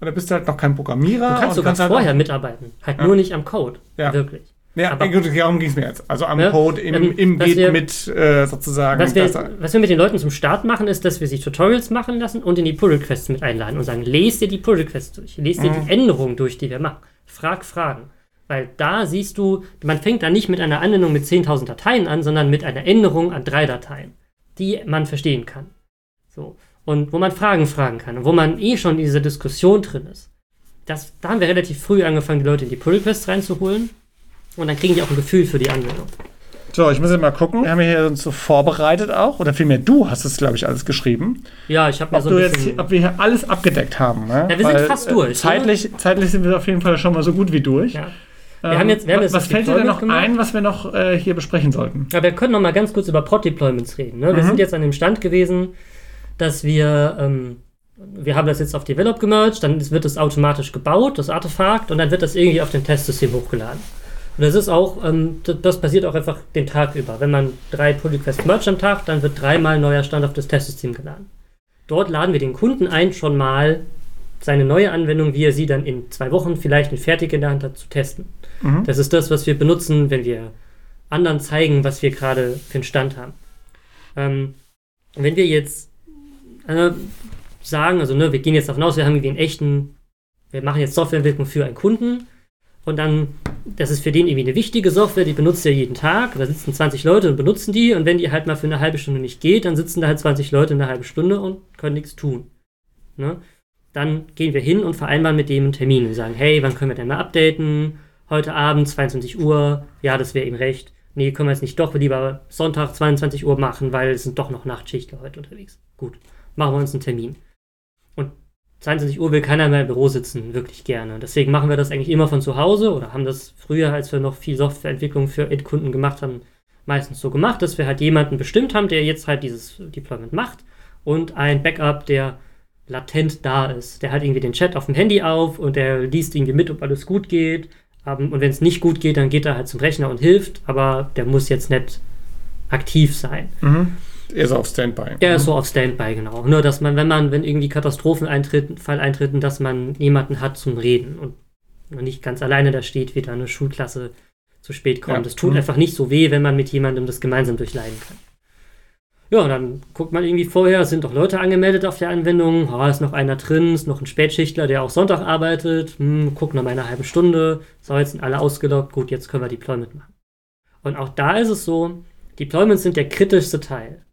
Oder bist du halt noch kein Programmierer. du kannst und sogar halt vorher auch, mitarbeiten, halt Ja. nur nicht am Code. Ja. Wirklich. Ja, aber- gut, darum ging es mir jetzt. Also am Ja, Code im, ähm, im Git wir- mit äh, sozusagen. Was wir, was wir mit den Leuten zum Start machen, ist, dass wir sich Tutorials machen lassen und in die Pull-Requests mit einladen und sagen, lest dir die Pull-Requests durch, lest dir Mhm. die Änderungen durch, die wir machen. Frag Fragen. Weil da siehst du, man fängt da nicht mit einer Anwendung mit 10.000 Dateien an, sondern mit einer Änderung an drei Dateien, die man verstehen kann. So. Und wo man Fragen fragen kann und wo man eh schon in dieser Diskussion drin ist. Das, da haben wir relativ früh angefangen, die Leute in die Pull-Requests reinzuholen. Und dann kriegen die auch ein Gefühl für die Anwendung. So, ich muss jetzt mal gucken. Wir haben hier uns so vorbereitet auch. Oder vielmehr du hast es, glaube ich, alles geschrieben. Ja, ich habe mir Ob, so ein jetzt, bisschen... hier- ob wir hier alles abgedeckt haben. Ne? Ja, wir sind fast durch, Äh, zeitlich, zeitlich sind wir auf jeden Fall schon mal so gut wie durch. Ja. Wir haben jetzt- wir haben was jetzt was fällt dir denn noch gemacht. ein, was wir noch äh, hier besprechen sollten? Aber wir können noch mal ganz kurz über Prod-Deployments reden. Ne? Wir Mhm. sind jetzt an dem Stand gewesen, dass wir, ähm, wir haben das jetzt auf Develop gemerged, dann wird es automatisch gebaut, das Artefakt, und dann wird das irgendwie auf dem Testsystem hochgeladen. Und das ist auch, ähm, das passiert auch einfach den Tag über. Wenn man drei Pull-Requests mergt am Tag, dann wird dreimal neuer Stand auf das Testsystem geladen. Dort laden wir den Kunden ein, schon mal seine neue Anwendung, wie er sie dann in zwei Wochen vielleicht in fertig in der Hand hat, zu testen. Mhm. Das ist das, was wir benutzen, wenn wir anderen zeigen, was wir gerade für einen Stand haben. Ähm, wenn wir jetzt äh, sagen, also ne, wir gehen jetzt davon aus, wir haben irgendwie einen echten, wir machen jetzt Softwareentwicklung für einen Kunden und dann, das ist für den irgendwie eine wichtige Software, die benutzt er jeden Tag, da sitzen 20 Leute und benutzen die und wenn die halt mal für eine halbe Stunde nicht geht, dann sitzen da halt 20 Leute eine halbe Stunde und können nichts tun. Ne? Dann gehen wir hin und vereinbaren mit dem einen Termin. Wir sagen, hey, wann können wir denn mal updaten? Heute Abend, 22 Uhr. Ja, das wäre ihm recht. Nee, können wir jetzt nicht doch lieber Sonntag, 22 Uhr machen, weil es sind doch noch Nachtschichtler heute unterwegs. Gut, machen wir uns einen Termin. Und 22 Uhr will keiner mehr im Büro sitzen, wirklich gerne. Deswegen machen wir das eigentlich immer von zu Hause oder haben das früher, als wir noch viel Softwareentwicklung für Endkunden gemacht haben, meistens so gemacht, dass wir halt jemanden bestimmt haben, der jetzt halt dieses Deployment macht und ein Backup, der latent da ist. Der hat irgendwie den Chat auf dem Handy auf und der liest irgendwie mit, ob alles gut geht. Um, und wenn es nicht gut geht, dann geht er halt zum Rechner und hilft, aber der muss jetzt nicht aktiv sein. Mhm. Er ist auf Standby. Er ist so auf Standby, genau. Nur, dass man, wenn man, wenn irgendwie Katastrophen eintreten, Fall eintreten, dass man jemanden hat zum Reden und nicht ganz alleine da steht, wieder eine Schulklasse zu spät kommt. Es ja. tut mhm. einfach nicht so weh, wenn man mit jemandem das gemeinsam durchleiden kann. Ja, und dann guckt man irgendwie vorher, sind doch Leute angemeldet auf der Anwendung, oh, ist noch einer drin, ist noch ein Spätschichtler, der auch Sonntag arbeitet, hm, guck noch mal eine halbe Stunde, so, jetzt sind alle ausgeloggt, gut, jetzt können wir Deployment machen. Und auch da ist es so, Deployments sind der kritischste Teil.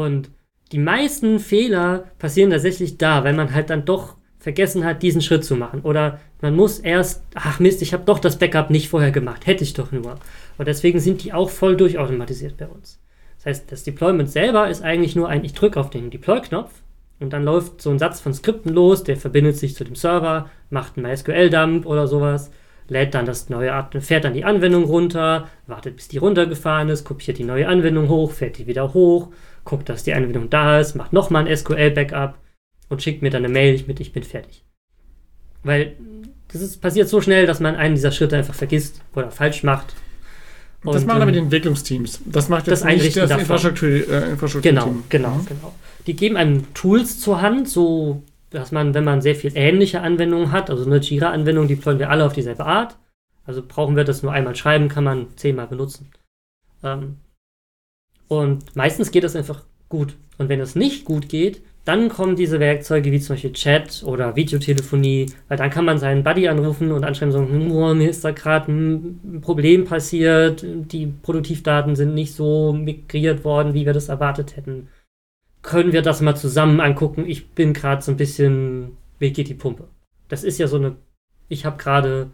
Und die meisten Fehler passieren tatsächlich da, weil man halt dann doch vergessen hat, diesen Schritt zu machen. Oder man muss erst, ach Mist, ich habe doch das Backup nicht vorher gemacht, hätte ich doch nur. Und deswegen sind die auch voll durchautomatisiert bei uns. Das heißt, das Deployment selber ist eigentlich nur ein, ich drücke auf den Deploy-Knopf und dann läuft so ein Satz von Skripten los, der verbindet sich zu dem Server, macht einen MySQL-Dump oder sowas, lädt dann das neue, fährt dann die Anwendung runter, wartet bis die runtergefahren ist, kopiert die neue Anwendung hoch, fährt die wieder hoch, guckt, dass die Anwendung da ist, macht nochmal ein SQL-Backup und schickt mir dann eine Mail mit, ich bin fertig. Weil das ist, passiert so schnell, dass man einen dieser Schritte einfach vergisst oder falsch macht. Und, das machen aber die Entwicklungsteams. Das macht jetzt das nicht das Infrastruktur, äh, Infrastruktur Genau, genau, mhm. genau. Die geben einem Tools zur Hand, so dass man, wenn man sehr viel ähnliche Anwendungen hat, also eine Jira-Anwendung, die deployen wir alle auf dieselbe Art. Also brauchen wir das nur einmal schreiben, kann man zehnmal benutzen. Ähm, und meistens geht das einfach gut. Und wenn es nicht gut geht, dann kommen diese Werkzeuge wie zum Beispiel Chat oder Videotelefonie, weil dann kann man seinen Buddy anrufen und anschreiben und sagen, oh, mir ist da gerade ein Problem passiert, die Produktivdaten sind nicht so migriert worden, wie wir das erwartet hätten. Können wir das mal zusammen angucken? Ich bin gerade so ein bisschen, wie geht die Pumpe? Das ist ja so eine, ich habe gerade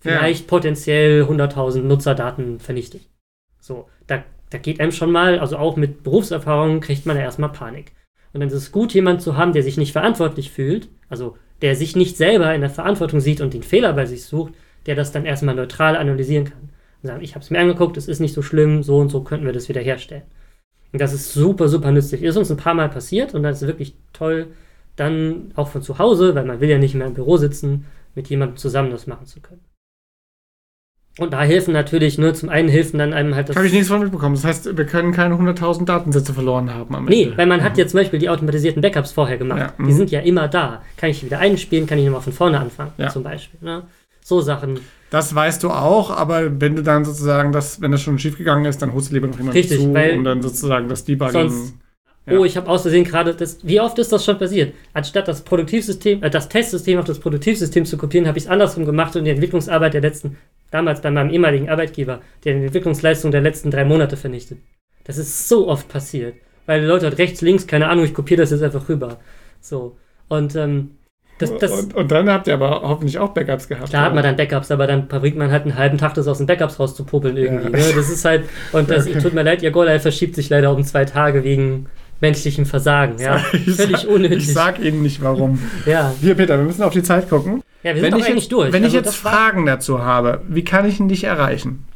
vielleicht ja. potenziell 100.000 Nutzerdaten vernichtet. So, da da geht einem schon mal, also auch mit Berufserfahrung, kriegt man ja erstmal Panik. Und dann ist es gut, jemanden zu haben, der sich nicht verantwortlich fühlt, also der sich nicht selber in der Verantwortung sieht und den Fehler bei sich sucht, der das dann erstmal neutral analysieren kann. Und sagen, ich habe es mir angeguckt, es ist nicht so schlimm, so und so könnten wir das wieder herstellen. Das ist super, super nützlich. Ist uns ein paar Mal passiert und das ist wirklich toll, dann auch von zu Hause, weil man will ja nicht mehr im Büro sitzen, mit jemandem zusammen das machen zu können. Und da helfen natürlich, ne, zum einen helfen dann einem halt das. Habe ich nichts von mitbekommen. Das heißt, wir können keine 100.000 Datensätze verloren haben am Ende. Nee, weil man hat jetzt zum Beispiel die automatisierten Backups vorher gemacht. Ja, die mhm. sind ja immer da. Kann ich wieder einspielen, kann ich nochmal von vorne anfangen, ja. zum Beispiel. Ne? So Sachen. Das weißt du auch, aber wenn du dann sozusagen das, wenn das schon schief gegangen ist, dann holst du lieber noch jemanden Richtig, zu weil und dann sozusagen das Debugging. Sonst, ja. Oh, ich habe aus Versehen gerade das. Wie oft ist das schon passiert? Anstatt das Produktivsystem, äh, das Testsystem auf das Produktivsystem zu kopieren, habe ich es andersrum gemacht und die Entwicklungsarbeit der letzten damals bei meinem ehemaligen Arbeitgeber, der die Entwicklungsleistung der letzten drei Monate vernichtet. Das ist so oft passiert. Weil die Leute halt rechts, links, keine Ahnung, ich kopiere das jetzt einfach rüber. So. Und, ähm, das, das, und, und, dann habt ihr aber hoffentlich auch Backups gehabt. Klar hat man dann Backups, aber dann verbringt man halt einen halben Tag, das aus den Backups rauszupopeln irgendwie. Ja. Ne? Das ist halt, und das, tut mir leid, ihr Golai verschiebt sich leider um zwei Tage wegen menschlichem Versagen. Ja? Ich Völlig sag, unnötig. Ich sag Ihnen nicht warum. ja. Hier, Peter, wir müssen auf die Zeit gucken. Ja, wir sind wenn doch eigentlich durch. Wenn also ich jetzt Fragen dazu habe, wie kann ich dich erreichen?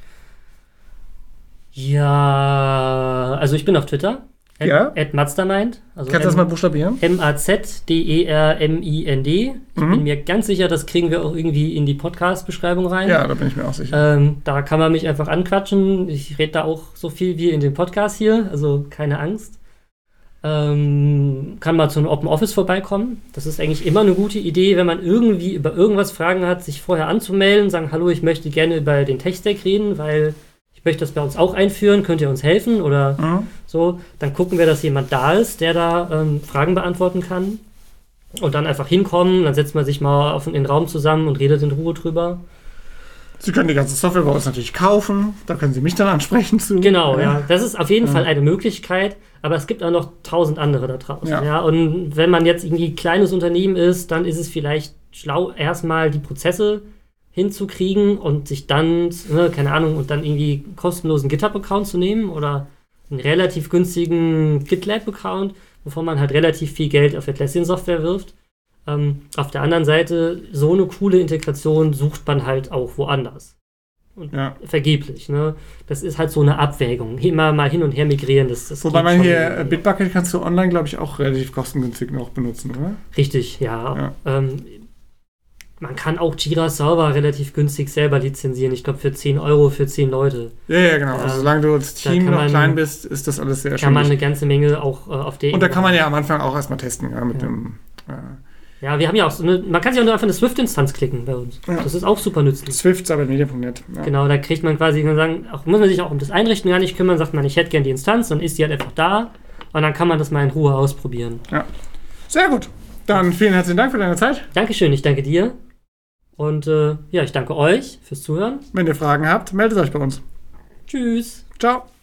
Ja, also ich bin auf Twitter. At, ja. At Mastermind. Also Kannst du das mal buchstabieren? M-A-Z-D-E-R-M-I-N-D. Ich mhm. bin mir ganz sicher, das kriegen wir auch irgendwie in die Podcast-Beschreibung rein. Ja, da bin ich mir auch sicher. Ähm, da kann man mich einfach anquatschen. Ich rede da auch so viel wie in dem Podcast hier, also keine Angst. Ähm, kann mal zu einem Open Office vorbeikommen. Das ist eigentlich immer eine gute Idee, wenn man irgendwie über irgendwas Fragen hat, sich vorher anzumelden, sagen, hallo, ich möchte gerne über den Tech-Stack reden, weil ich möchte das bei uns auch einführen, könnt ihr uns helfen oder mhm. so. Dann gucken wir, dass jemand da ist, der da ähm, Fragen beantworten kann. Und dann einfach hinkommen, dann setzt man sich mal auf in den Raum zusammen und redet in Ruhe drüber. Sie können die ganze Software bei uns natürlich kaufen. Da können Sie mich dann ansprechen zu. Genau, ja. Das ist auf jeden ja. Fall eine Möglichkeit. Aber es gibt auch noch tausend andere da draußen. Ja. ja. Und wenn man jetzt irgendwie ein kleines Unternehmen ist, dann ist es vielleicht schlau, erstmal die Prozesse hinzukriegen und sich dann, ne, keine Ahnung, und dann irgendwie kostenlosen GitHub-Account zu nehmen oder einen relativ günstigen GitLab-Account, bevor man halt relativ viel Geld auf Atlassian-Software wirft. Ähm, auf der anderen Seite, so eine coole Integration sucht man halt auch woanders. Und Ja. vergeblich, ne? Das ist halt so eine Abwägung. Immer mal hin und her migrieren, das, das Wobei man hier, äh, Bitbucket kannst du online, glaube ich, auch relativ kostengünstig noch benutzen, oder? Richtig, ja. Ähm, man kann auch Jira Server relativ günstig selber lizenzieren. Ich glaube für 10 Euro für 10 Leute. Ja, ja, genau. Also Ähm, solange du als Team noch man- klein bist, ist das alles sehr Kann man eine ganze Menge auch äh, auf der Und da kann man ja am Anfang auch erstmal testen, ja, mit Ja. dem äh, Ja, wir haben ja auch so eine, man kann sich auch nur einfach eine Swift-Instanz klicken bei uns. Ja. Das ist auch super nützlich. Swift-Cybermedia.net. Ja. Genau, da kriegt man quasi, kann sagen, auch, muss man sich auch um das Einrichten gar nicht kümmern, sagt man, ich hätte gern die Instanz, dann ist die halt einfach da und dann kann man das mal in Ruhe ausprobieren. Sehr gut. Dann vielen herzlichen Dank für deine Zeit. Dankeschön, ich danke dir. Und äh, ja, ich danke euch fürs Zuhören. Wenn ihr Fragen habt, meldet euch bei uns. Tschüss. Ciao.